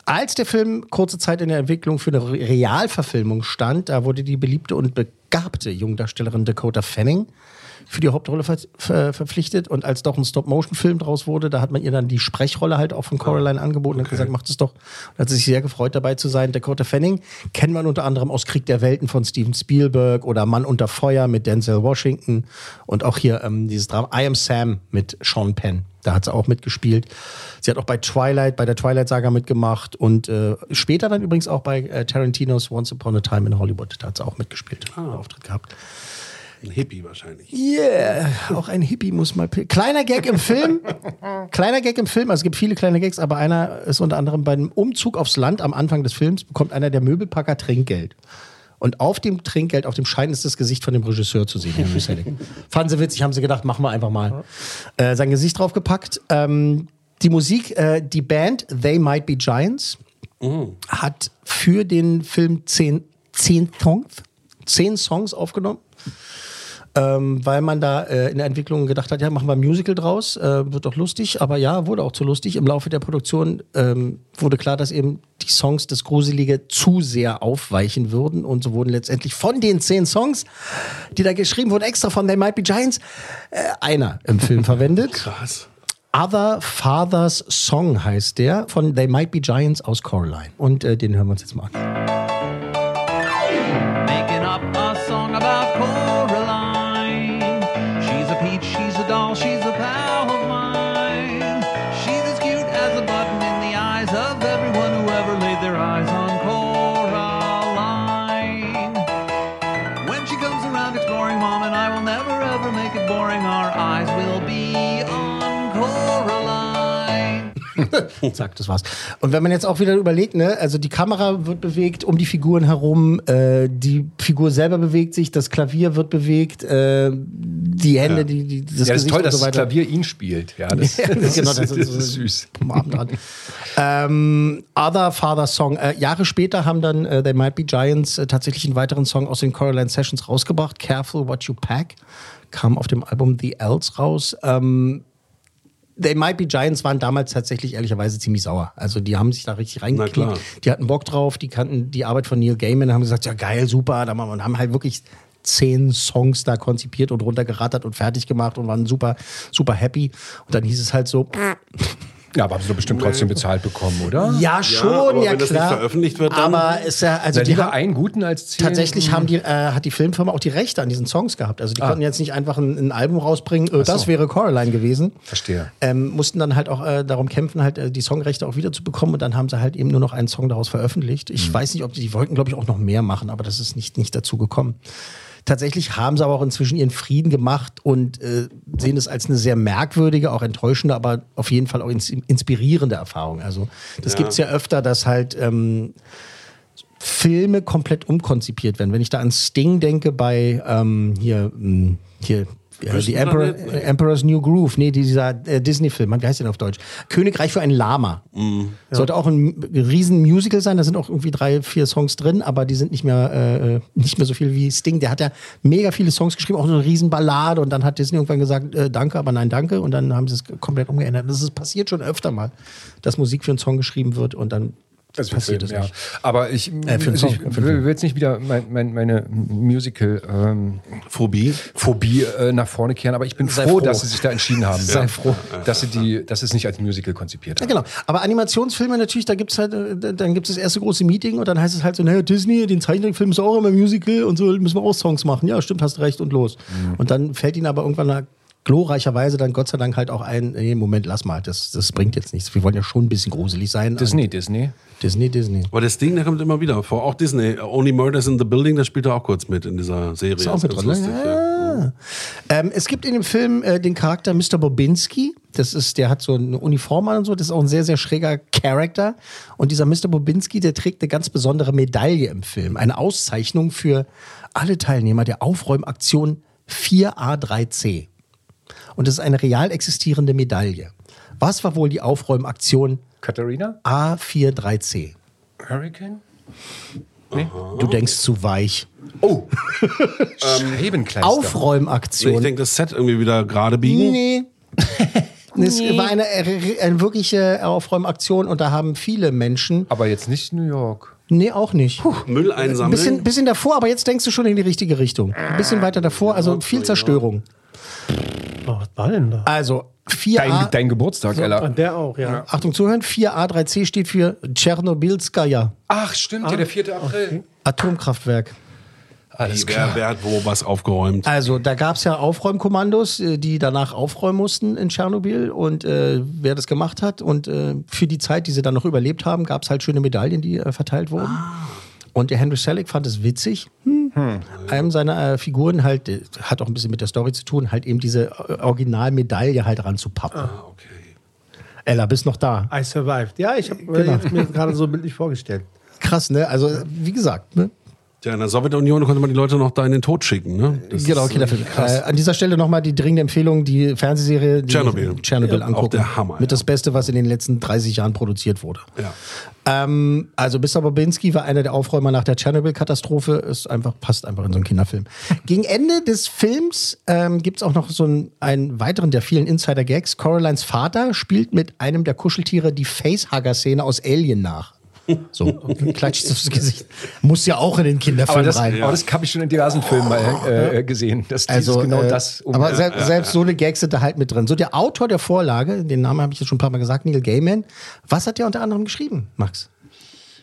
als der Film kurze Zeit in der Entwicklung für eine Re- Realverfilmung stand, da wurde die beliebte und begabte Jungdarstellerin Dakota Fanning für die Hauptrolle ver ver verpflichtet. Und als doch ein Stop-Motion-Film draus wurde, da hat man ihr dann die Sprechrolle halt auch von Coraline angeboten und hat gesagt, macht es doch. Und hat sich sehr gefreut, dabei zu sein. Dakota Fanning kennt man unter anderem aus Krieg der Welten von Steven Spielberg oder Mann unter Feuer mit Denzel Washington und auch hier ähm, dieses Drama I Am Sam mit Sean Penn. Da hat sie auch mitgespielt. Sie hat auch bei Twilight, bei der Twilight-Saga mitgemacht und äh, später dann übrigens auch bei äh, Tarantinos Once Upon a Time in Hollywood. Da hat sie auch mitgespielt, einen Auftritt gehabt. Ein Hippie wahrscheinlich. Yeah, auch ein Hippie muss mal. Kleiner Gag im Film. Kleiner Gag im Film. Also es gibt viele kleine Gags, aber einer ist unter anderem beim Umzug aufs Land am Anfang des Films bekommt einer der Möbelpacker Trinkgeld. Und auf dem Trinkgeld, auf dem Schein ist das Gesicht von dem Regisseur zu sehen. Fanden sie witzig, haben sie gedacht, machen wir einfach mal. Äh, sein Gesicht draufgepackt. Ähm, die Musik, äh, die Band They Might Be Giants hat für den Film zehn, zehn Songs, zehn Songs aufgenommen ähm, weil man da äh, in der Entwicklung gedacht hat, ja, machen wir ein Musical draus, äh, wird doch lustig, aber ja, wurde auch zu lustig. Im Laufe der Produktion ähm, wurde klar, dass eben die Songs das Gruselige zu sehr aufweichen würden und so wurden letztendlich von den zehn Songs, die da geschrieben wurden, extra von They Might Be Giants, äh, einer im Film verwendet. Krass. Other Father's Song heißt der, von They Might Be Giants aus Coraline. Und äh, den hören wir uns jetzt mal an. Zack, das war's. Und wenn man jetzt auch wieder überlegt, ne, also die Kamera wird bewegt um die Figuren herum, äh, die Figur selber bewegt sich, das Klavier wird bewegt, äh, die Hände, die, die, das ja, das ist toll, und dass so das. Klavier ihn spielt. Ja, das, Ja, das, genau, ist, das das, ist- ist süß. ähm, Other Father Song. Äh, Jahre später haben dann äh, They Might Be Giants äh, tatsächlich einen weiteren Song aus den Coraline Sessions rausgebracht. Careful What You Pack kam auf dem Album The Else raus. Ähm, They Might Be Giants waren damals tatsächlich ehrlicherweise ziemlich sauer. Also die haben sich da richtig reingekniet. klar. Die hatten Bock drauf, die kannten die Arbeit von Neil Gaiman, haben gesagt, ja geil, super, da und haben halt wirklich zehn Songs da konzipiert und runtergerattert und fertig gemacht und waren super, super happy. Und dann hieß es halt so, Ja, aber haben sie doch bestimmt trotzdem bezahlt bekommen, oder? Ja, schon, aber ja, wenn das nicht klar. veröffentlicht wird, dann- aber ist ja, also Na, die haben, einen guten als zehn. tatsächlich haben die, äh, hat die Filmfirma auch die Rechte an diesen Songs gehabt. Also die konnten jetzt nicht einfach ein, ein Album rausbringen, äh, das wäre Coraline gewesen. Verstehe. Ähm, mussten dann halt auch äh, darum kämpfen, halt äh, die Songrechte auch wieder zu bekommen und dann haben sie halt eben nur noch einen Song daraus veröffentlicht. Ich weiß nicht, ob die, die wollten, glaube ich, auch noch mehr machen, aber das ist nicht, nicht dazu gekommen. Tatsächlich haben sie aber auch inzwischen ihren Frieden gemacht und äh, sehen es als eine sehr merkwürdige, auch enttäuschende, aber auf jeden Fall auch ins, inspirierende Erfahrung. Also das Ja. gibt es ja öfter, dass halt ähm, Filme komplett umkonzipiert werden. Wenn ich da an Sting denke bei ähm, hier, mh, hier ja, die Emperor, äh, Emperor's New Groove, nee, dieser äh, Disney-Film, wie heißt der denn auf Deutsch? Königreich für ein Lama. Sollte auch ein riesen Musical sein, da sind auch irgendwie drei, vier Songs drin, aber die sind nicht mehr, äh, nicht mehr so viel wie Sting. Der hat ja mega viele Songs geschrieben, auch so eine riesen Ballade und dann hat Disney irgendwann gesagt, äh, danke, aber nein, danke und dann haben sie es komplett umgeändert. Das ist passiert schon öfter mal, dass Musik für einen Song geschrieben wird und dann Das passiert es ja. nicht. Aber ich, Äh, also Song, ich will, Film. jetzt nicht wieder mein, mein, meine Musical-Phobie Phobie. Phobie, äh, nach vorne kehren, aber ich bin froh, froh. dass sie sich da entschieden haben. Sei froh. Dass sie, die, dass es nicht als Musical konzipiert Ja, haben. genau. Aber Animationsfilme natürlich, da gibt's halt, äh, dann gibt es das erste große Meeting und dann heißt es halt so, naja, Disney, den Zeichentrickfilm ist auch immer Musical und so müssen wir auch Songs machen. Ja, stimmt, hast recht und los. Und dann fällt ihnen aber irgendwann nach glorreicherweise dann Gott sei Dank halt auch ein, nee, Moment, lass mal, das, das bringt jetzt nichts. Wir wollen ja schon ein bisschen gruselig sein. Disney, Disney. Disney, Disney. Aber das Ding, der kommt immer wieder vor. Auch Disney. Only Murders in the Building, das spielt er auch kurz mit in dieser Serie. Ist auch mit drin, ne? lustig, Ja. Ähm, es gibt in dem Film äh, den Charakter Mr. Bobinski. Das ist, der hat so eine Uniform an und so. Das ist auch ein sehr, sehr schräger Charakter. Und dieser Mr. Bobinski, der trägt eine ganz besondere Medaille im Film. Eine Auszeichnung für alle Teilnehmer der Aufräumaktion 4A3C. Und das ist eine real existierende Medaille. Was war wohl die Aufräumaktion Katharina? A43C? Hurricane? Du denkst zu weich. Oh! Scheibenkleister. Ich Aufräumaktion. denke, das Set irgendwie wieder gerade biegen. Nee. Es war eine, eine wirkliche Aufräumaktion und da haben viele Menschen. Aber jetzt nicht New York. Nee, auch nicht. Müll Ein einsammeln. bisschen, bisschen davor, aber jetzt denkst du schon in die richtige Richtung. Ein bisschen weiter davor, also viel Zerstörung. Oh, was war denn da? Also 4a. Dein, dein Geburtstag, Ella. Und der auch, ja. Achtung, zuhören. 4A3C steht für Tschernobylskaya. Ach, stimmt, ja, der 4. April. Atomkraftwerk. Alles wer, wer hat wo was aufgeräumt? Also, da gab es ja Aufräumkommandos, äh, die danach aufräumen mussten in Tschernobyl und äh, wer das gemacht hat. Und äh, für die Zeit, die sie dann noch überlebt haben, gab es halt schöne Medaillen, die äh, verteilt wurden. Und der Henry Selick fand es witzig. Hm. Einem seiner äh, Figuren halt, äh, hat auch ein bisschen mit der Story zu tun, halt eben diese äh, Originalmedaille halt ranzupappen. Okay. Ella, bist noch da. I survived. Ja, ich habe Genau. mir gerade so bildlich vorgestellt. Krass, ne? Also, wie gesagt, ne? Ja, in der Sowjetunion konnte man die Leute noch da in den Tod schicken. Ne? Das genau, ist, Kinderfilm. Äh, an dieser Stelle nochmal die dringende Empfehlung, die Fernsehserie die Tschernobyl. Tschernobyl Ja, angucken. auch der Hammer, Mit ja. das Beste, was in den letzten 30 Jahren produziert wurde. Ja. Ähm, also Mr. Bobinski war einer der Aufräumer nach der Tschernobyl-Katastrophe. Ist einfach, passt einfach in so einen Kinderfilm. Gegen Ende des Films ähm, gibt es auch noch so einen, einen weiteren der vielen Insider-Gags. Coralines Vater spielt mit einem der Kuscheltiere die Facehugger-Szene aus Alien nach. So, und klatscht aufs Gesicht. Muss ja auch in den Kinderfilm Aber das, rein. aber das habe ich schon in diversen Filmen mal äh, gesehen. Dass Also genau äh, das um- aber sel selbst so eine Gags sind da halt mit drin. So der Autor der Vorlage, den Namen habe ich jetzt schon ein paar Mal gesagt, Neil Gaiman. Was hat der unter anderem geschrieben, Max?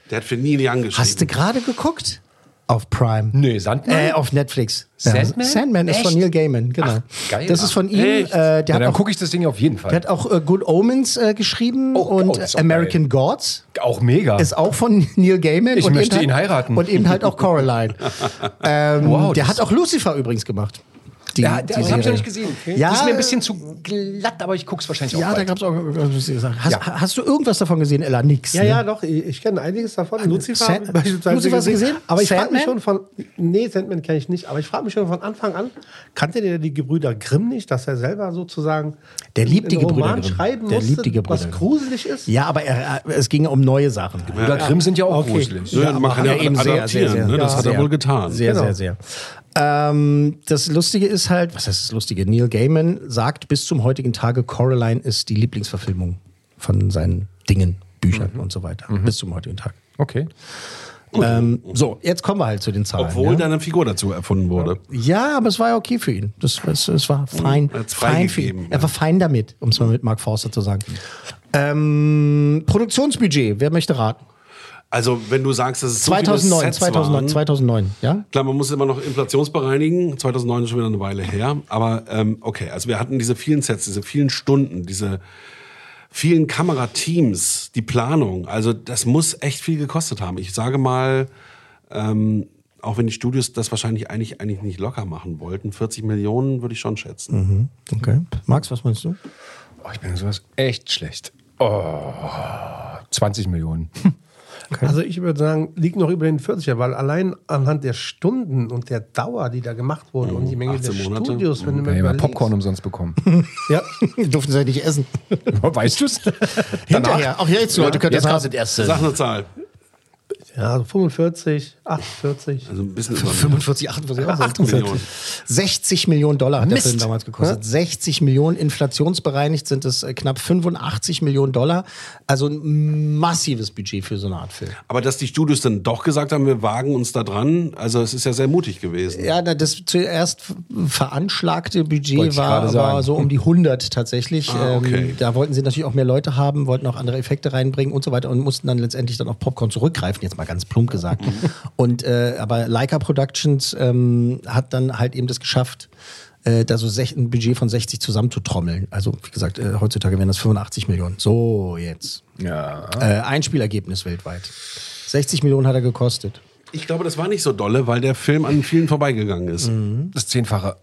Der hat für Neil Young geschrieben. Hast du gerade geguckt? Auf Prime. Nee, Sandmann? Äh, auf Netflix. Sandman? Ja, Sandman ist von Echt? Neil Gaiman, genau. Ach, geil. Das ist von ihm. Äh, der Na, dann gucke ich das Ding auf jeden Fall. der hat auch äh, Good Omens äh, geschrieben Oh, und oh, ist auch American Gods. auch mega. Ist auch von Neil Gaiman. Ich und möchte eben ihn halt, heiraten. Und eben halt auch Coraline. ähm, Wow, der hat auch Lucifer übrigens gemacht. Die, ja, die das habe ich noch nicht gesehen. Ja, das ist mir ein bisschen zu glatt, aber ich gucke es wahrscheinlich Ja, auch da bald. gab es auch. Hast, Ja. hast du irgendwas davon gesehen, Ella? Nix. Ja, ne? ja, doch. Ich, ich kenne einiges davon. Lucifer Sand- beispielsweise Lucifer hast du gesehen? Aber ich frage mich schon von. Nee, Sandman kenne ich nicht. Aber ich frage mich schon von Anfang an, kannte der die Gebrüder Grimm nicht, dass er selber sozusagen. Der liebt die einen Gebrüder Roman Grimm. schreiben Der musste, liebt die Gebrüder was gruselig ist? Ja, aber er, es ging um neue Sachen. Brüder Grimm sind ja auch Okay. gruselig. Ja, man kann ja, eben sehr, adaptieren. sehr, sehr. ne? Das Ja. hat er Sehr. wohl getan. Sehr, Genau. sehr, sehr. Ähm, das Lustige ist halt, was heißt das Lustige? Neil Gaiman sagt bis zum heutigen Tage, Coraline ist die Lieblingsverfilmung von seinen Dingen, Büchern Mhm. und so weiter. Bis zum heutigen Tag. Okay. Ähm, so, jetzt kommen wir halt zu den Zahlen. Obwohl ja? da eine Figur dazu erfunden wurde. Ja, aber es war ja okay für ihn. Das, es, es war fein. Er hat's fein für ihn. freigegeben, Er war fein damit, um es mal mit Mark Forster zu sagen. Ähm, Produktionsbudget, wer möchte raten? Also, wenn du sagst, dass es so viele 2009, Sets 2009, waren, 2009, ja? Klar, man muss immer noch inflationsbereinigen. 2009 ist schon wieder eine Weile her. Aber ähm, okay, also wir hatten diese vielen Sets, diese vielen Stunden, diese vielen Kamerateams, die Planung. Also das muss echt viel gekostet haben. Ich sage mal, ähm, auch wenn die Studios das wahrscheinlich eigentlich, eigentlich nicht locker machen wollten, 40 Millionen würde ich schon schätzen. Mhm. Okay. Max, was meinst du? Oh, ich bin in sowas echt schlecht. Oh, 20 Millionen. Also ich würde sagen, liegt noch über den 40er, weil allein anhand der Stunden und der Dauer, die da gemacht wurde und die Menge der 18 Monate. Studios, wenn du Wir mir haben ja. Popcorn umsonst bekommen. Ja, Durften sie ja nicht essen. weißt du's? Hinterher. Ach, jetzt, Leute, könnt ihr Jetzt du das erste. Sag eine Zahl. Ja, so 45, 48. Also ein bisschen über 45, 48, 48 Millionen. 60 Millionen Dollar hat der Mist. Film damals gekostet. 60 Millionen, inflationsbereinigt sind es äh, knapp 85 Millionen Dollar. Also ein massives Budget für so eine Art Film. Aber dass die Studios dann doch gesagt haben, wir wagen uns da dran, also es ist ja sehr mutig gewesen. Ja, das zuerst veranschlagte Budget war, war so um die 100 tatsächlich. Ah, okay. ähm, da wollten sie natürlich auch mehr Leute haben, wollten auch andere Effekte reinbringen und so weiter und mussten dann letztendlich dann auf Popcorn zurückgreifen, jetzt mal ganz plump gesagt. und äh, aber Leica Productions ähm, hat dann halt eben das geschafft, äh, da so ein Budget von 60 zusammenzutrommeln. Also wie gesagt, äh, heutzutage wären das 85 Millionen. So jetzt. Ja. Äh, Einspielergebnis weltweit. 60 Millionen hat er gekostet. Ich glaube, das war nicht so dolle, weil der Film an vielen vorbeigegangen ist. Das Zehnfache.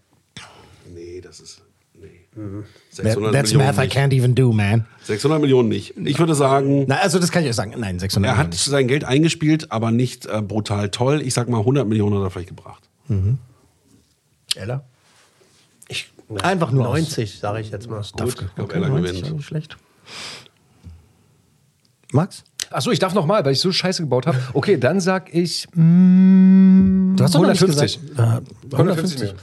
Nee, das ist. Nee. That- 600 That's Millionen math I nicht. can't even do, man. 600 Millionen nicht. Ich würde sagen, Na, also das kann ich euch sagen. Nein, 600 er Millionen hat sein Geld eingespielt, aber nicht äh, brutal toll. Ich sag mal, 100 Millionen hat er vielleicht gebracht. Ella? Ich, Einfach nur 90, sage ich jetzt mal. Gut, ich glaube, Ella 90, gewinnt. Nicht schlecht. Max? Achso, ich darf noch mal, weil ich so scheiße gebaut habe. Okay, dann sag ich mm, Du hast doch noch nicht 150. gesagt. Äh, 150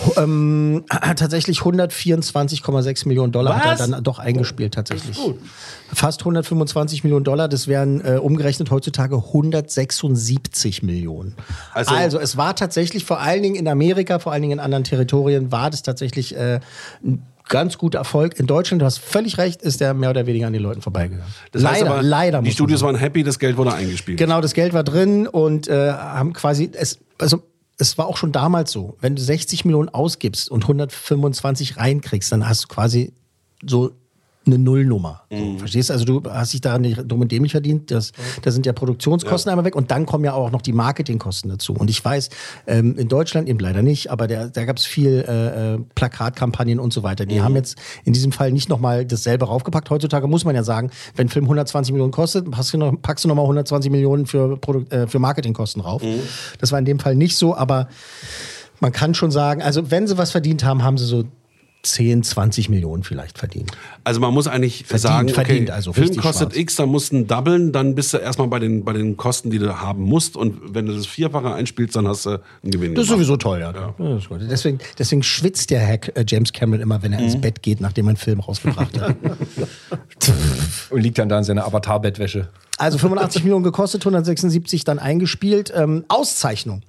150. Ähm, tatsächlich 124,6 Millionen Dollar hat er dann doch eingespielt tatsächlich. Fast 125 Millionen Dollar, das wären äh, umgerechnet heutzutage 176 Millionen. Also, Also- es war tatsächlich vor allen Dingen in Amerika, vor allen Dingen in anderen Territorien, war das tatsächlich äh, ein ganz guter Erfolg. In Deutschland, du hast völlig recht, ist der mehr oder weniger an den Leuten vorbeigegangen. Das heißt leider, aber, leider. Die Studios waren happy, das Geld wurde eingespielt. Genau, das Geld war drin und äh, haben quasi es also es war auch schon damals so, wenn du 60 Millionen ausgibst und 125 reinkriegst, dann hast du quasi so eine Nullnummer. So, verstehst du? Also du hast dich da nicht dumm und dämlich verdient. Das, Da sind ja Produktionskosten einmal weg und dann kommen ja auch noch die Marketingkosten dazu. Und ich weiß, ähm, in Deutschland eben leider nicht, aber der, da gab es viel äh, äh, Plakatkampagnen und so weiter. Die haben jetzt in diesem Fall nicht nochmal dasselbe raufgepackt. Heutzutage muss man ja sagen, wenn ein Film 120 Millionen kostet, packst du, noch, packst du nochmal 120 Millionen für, Produ äh, für Marketingkosten rauf. Das war in dem Fall nicht so, aber man kann schon sagen, also wenn sie was verdient haben, haben sie so 10, 20 Millionen vielleicht verdient. Also man muss eigentlich Verdient, sagen, okay, verdient, also Film kostet schwarz. X, dann musst du ihn doublen, dann bist du erstmal bei den, bei den Kosten, die du haben musst. Und wenn du das Vierfache einspielst, dann hast du einen Gewinn Das ist gemacht. sowieso toll, ja. Ist gut. Deswegen, deswegen schwitzt der Hack äh, James Cameron immer, wenn er ins Bett geht, nachdem er einen Film rausgebracht hat. Und liegt dann da in seiner Avatar-Bettwäsche. Also 85 Millionen gekostet, 176 dann eingespielt. Ähm, Auszeichnung.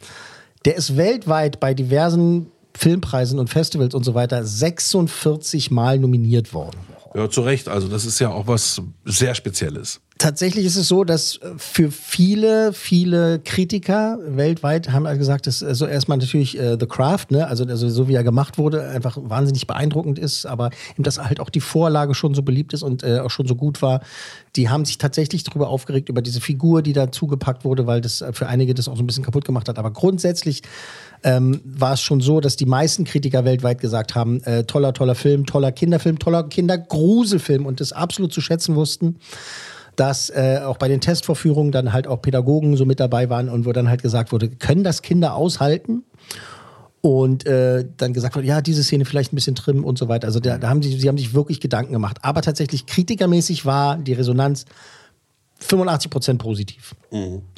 Der ist weltweit bei diversen Filmpreisen und Festivals und so weiter 46 Mal nominiert worden. Ja, zu Recht. Also das ist ja auch was sehr Spezielles. Tatsächlich ist es so, dass äh, für viele, viele Kritiker weltweit haben halt gesagt, dass äh, so erstmal natürlich äh, The Craft, ne, also, also so wie er gemacht wurde, einfach wahnsinnig beeindruckend ist, aber eben, dass halt auch die Vorlage schon so beliebt ist und äh, auch schon so gut war. Die haben sich tatsächlich darüber aufgeregt, über diese Figur, die da zugepackt wurde, weil das äh, für einige das auch so ein bisschen kaputt gemacht hat. Aber grundsätzlich ähm, war es schon so, dass die meisten Kritiker weltweit gesagt haben, äh, toller, toller Film, toller Kinderfilm, toller Kindergruselfilm und das absolut zu schätzen wussten dass äh, auch bei den Testvorführungen dann halt auch Pädagogen so mit dabei waren und wo dann halt gesagt wurde, können das Kinder aushalten? Und äh, dann gesagt wurde, ja, diese Szene vielleicht ein bisschen trimmen und so weiter. Also da, da haben sie, sie haben sich wirklich Gedanken gemacht. Aber tatsächlich kritikermäßig war die Resonanz 85 Prozent positiv.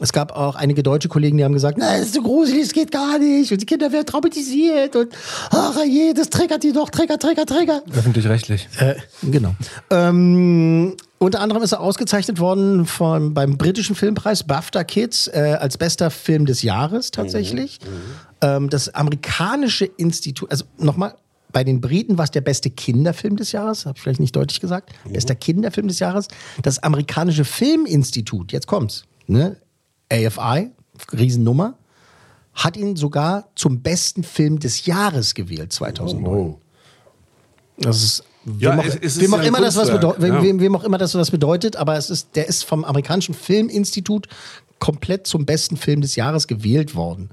Es gab auch einige deutsche Kollegen, die haben gesagt, na, das ist so gruselig, das geht gar nicht. Und die Kinder werden traumatisiert und ach je, das triggert die doch, Trigger, Trigger, Trigger. Öffentlich-rechtlich. Äh, genau. Ähm, unter anderem ist er ausgezeichnet worden vom, beim britischen Filmpreis BAFTA Kids äh, als bester Film des Jahres tatsächlich. Ähm, das amerikanische Institut, also nochmal, bei den Briten war es der beste Kinderfilm des Jahres, habe ich vielleicht nicht deutlich gesagt. Bester Kinderfilm des Jahres. Das amerikanische Filminstitut, jetzt kommt's, ne? AFI, Riesennummer, hat ihn sogar zum besten Film des Jahres gewählt 2009. Das ist Ja, wem auch, es- es wem auch immer das was bedeutet, ja. wem, wem auch immer das was bedeutet, aber es ist, der ist vom amerikanischen Filminstitut komplett zum besten Film des Jahres gewählt worden.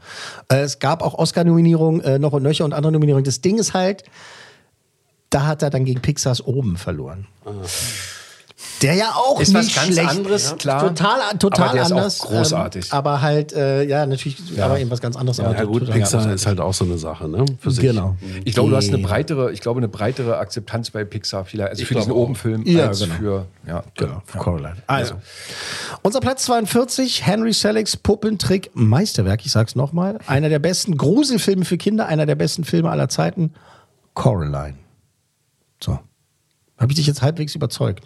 Äh, es gab auch Oscar-Nominierungen, äh, noch und nöcher und andere Nominierungen. Das Ding ist halt, da hat er dann gegen Pixars oben verloren. Der ja auch Ist was nicht ganz schlecht. anderes, klar. Total, total Aber der ist auch anders. großartig. Ähm, aber halt, äh, ja, natürlich, aber eben was ganz anderes. aber Ja gut, total Pixar ist halt auch so eine Sache, ne? Für sich. Genau. Ich glaube, du hast eine Die- breitere, ich glaube, eine breitere Akzeptanz bei Pixar vielleicht, also Ich für diesen. Obenfilm Ja, als genau. für, ja, Genau, für Coraline. Also, unser Platz 42, Henry Seligs Puppentrick Meisterwerk, ich sag's nochmal. Einer der besten Gruselfilme für Kinder, einer der besten Filme aller Zeiten, Coraline. So. Habe ich dich jetzt halbwegs überzeugt?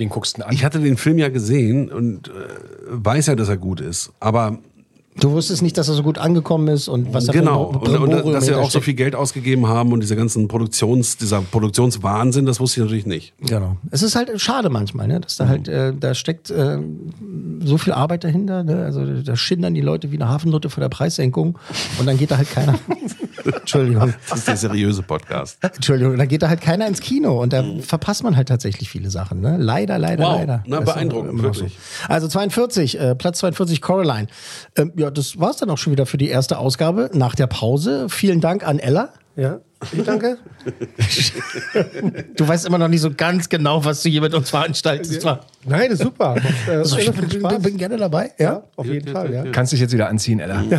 Wen guckst du denn an? Ich hatte den Film ja gesehen und äh, weiß ja, dass er gut ist. Aber Du wusstest nicht, dass er so gut angekommen ist und was da für genau. ein Und, und dass sie auch so viel Geld ausgegeben haben und diese ganzen Produktions, dieser Produktionswahnsinn, das wusste ich natürlich nicht. Genau. Es ist halt schade manchmal, ne? dass da halt, äh, da steckt äh, so viel Arbeit dahinter. Ne? Also da schindern die Leute wie eine Hafennutte vor der Preissenkung und dann geht da halt keiner. Entschuldigung. Das ist der seriöse Podcast. Entschuldigung, da geht da halt keiner ins Kino und da verpasst man halt tatsächlich viele Sachen. Ne? Leider, leider, Wow. leider. Na, Das beeindruckend, immer noch wirklich. So. Also 42, äh, Platz 42, Coraline. Ähm, ja, das war's dann auch schon wieder für die erste Ausgabe nach der Pause. Vielen Dank an Ella. Ja, ich danke. Du weißt immer noch nicht so ganz genau, was du hier mit uns veranstaltest. wa? Nein, das ist super. Macht, äh, Also ich bin, bin, bin gerne dabei. Ja. auf jeden Fall, ja. Kannst dich jetzt wieder anziehen, Ella.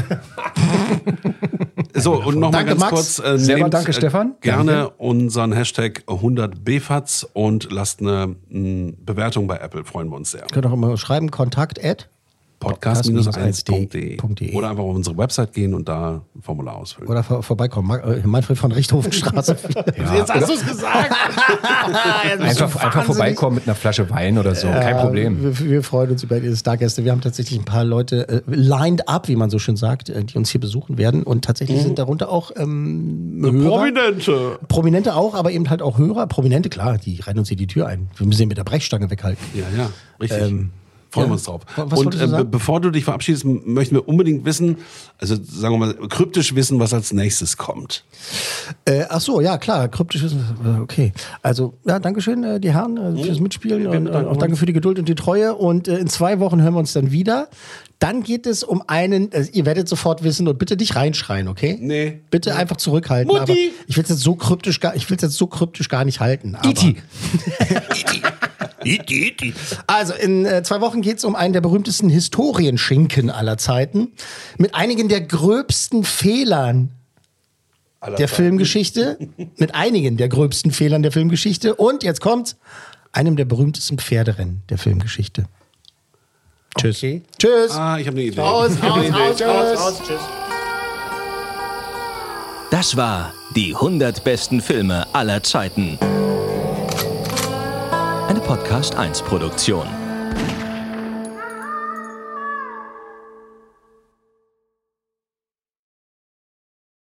So, und nochmal Danke, ganz Max. kurz. Äh, Selber nehmt, danke, äh, Stefan. Gerne unseren Hashtag 100bfats und lasst eine m, Bewertung bei Apple. Freuen wir uns sehr. Könnt auch immer schreiben, kontakt at Podcast-1.de oder einfach auf unsere Website gehen und da ein Formular ausfüllen. oder vor, vorbeikommen. Äh, Manfred von Richthofenstraße. Jetzt hast du es gesagt. Einfach, einfach vorbeikommen mit einer Flasche Wein oder so, kein Problem. Wir, wir freuen uns über die Stargäste. Wir haben tatsächlich ein paar Leute äh, lined up, wie man so schön sagt, äh, die uns hier besuchen werden. Und tatsächlich sind darunter auch ähm, Hörer. Prominente. Prominente auch, aber eben halt auch Hörer. Prominente, klar, die rennen uns hier die Tür ein. Wir müssen sie mit der Brechstange weghalten. Ja, ja, richtig. Ähm, Freuen ja. wir uns drauf. Was und du äh, bevor du dich verabschiedest, möchten wir unbedingt wissen, also sagen wir mal, kryptisch wissen, was als nächstes kommt. Äh, ach so, ja, klar, kryptisch ist, äh, okay. Also, ja, Dankeschön, äh, die Herren, äh, fürs Mitspielen und äh, auch danke für die Geduld und die Treue. Und äh, in zwei Wochen hören wir uns dann wieder. Dann geht es um einen, äh, ihr werdet sofort wissen und bitte nicht reinschreien, okay? Nee. Bitte einfach zurückhalten. Aber ich will es jetzt so kryptisch gar, ich will jetzt so kryptisch gar nicht halten. aber- E.T. Iti, iti. Also, in äh, zwei Wochen geht es um einen der berühmtesten Historienschinken aller Zeiten. Mit einigen der gröbsten Fehlern der Filmgeschichte. mit einigen der gröbsten Fehlern der Filmgeschichte. Und jetzt kommt einem der berühmtesten Pferderennen der Filmgeschichte. Tschüss. Tschüss. Ah, ich habe eine Idee. Aus, Ich hab eine aus, Idee. aus, aus, aus. Tschüss. Das war die 100 besten Filme aller Zeiten. Podcast 1 Produktion.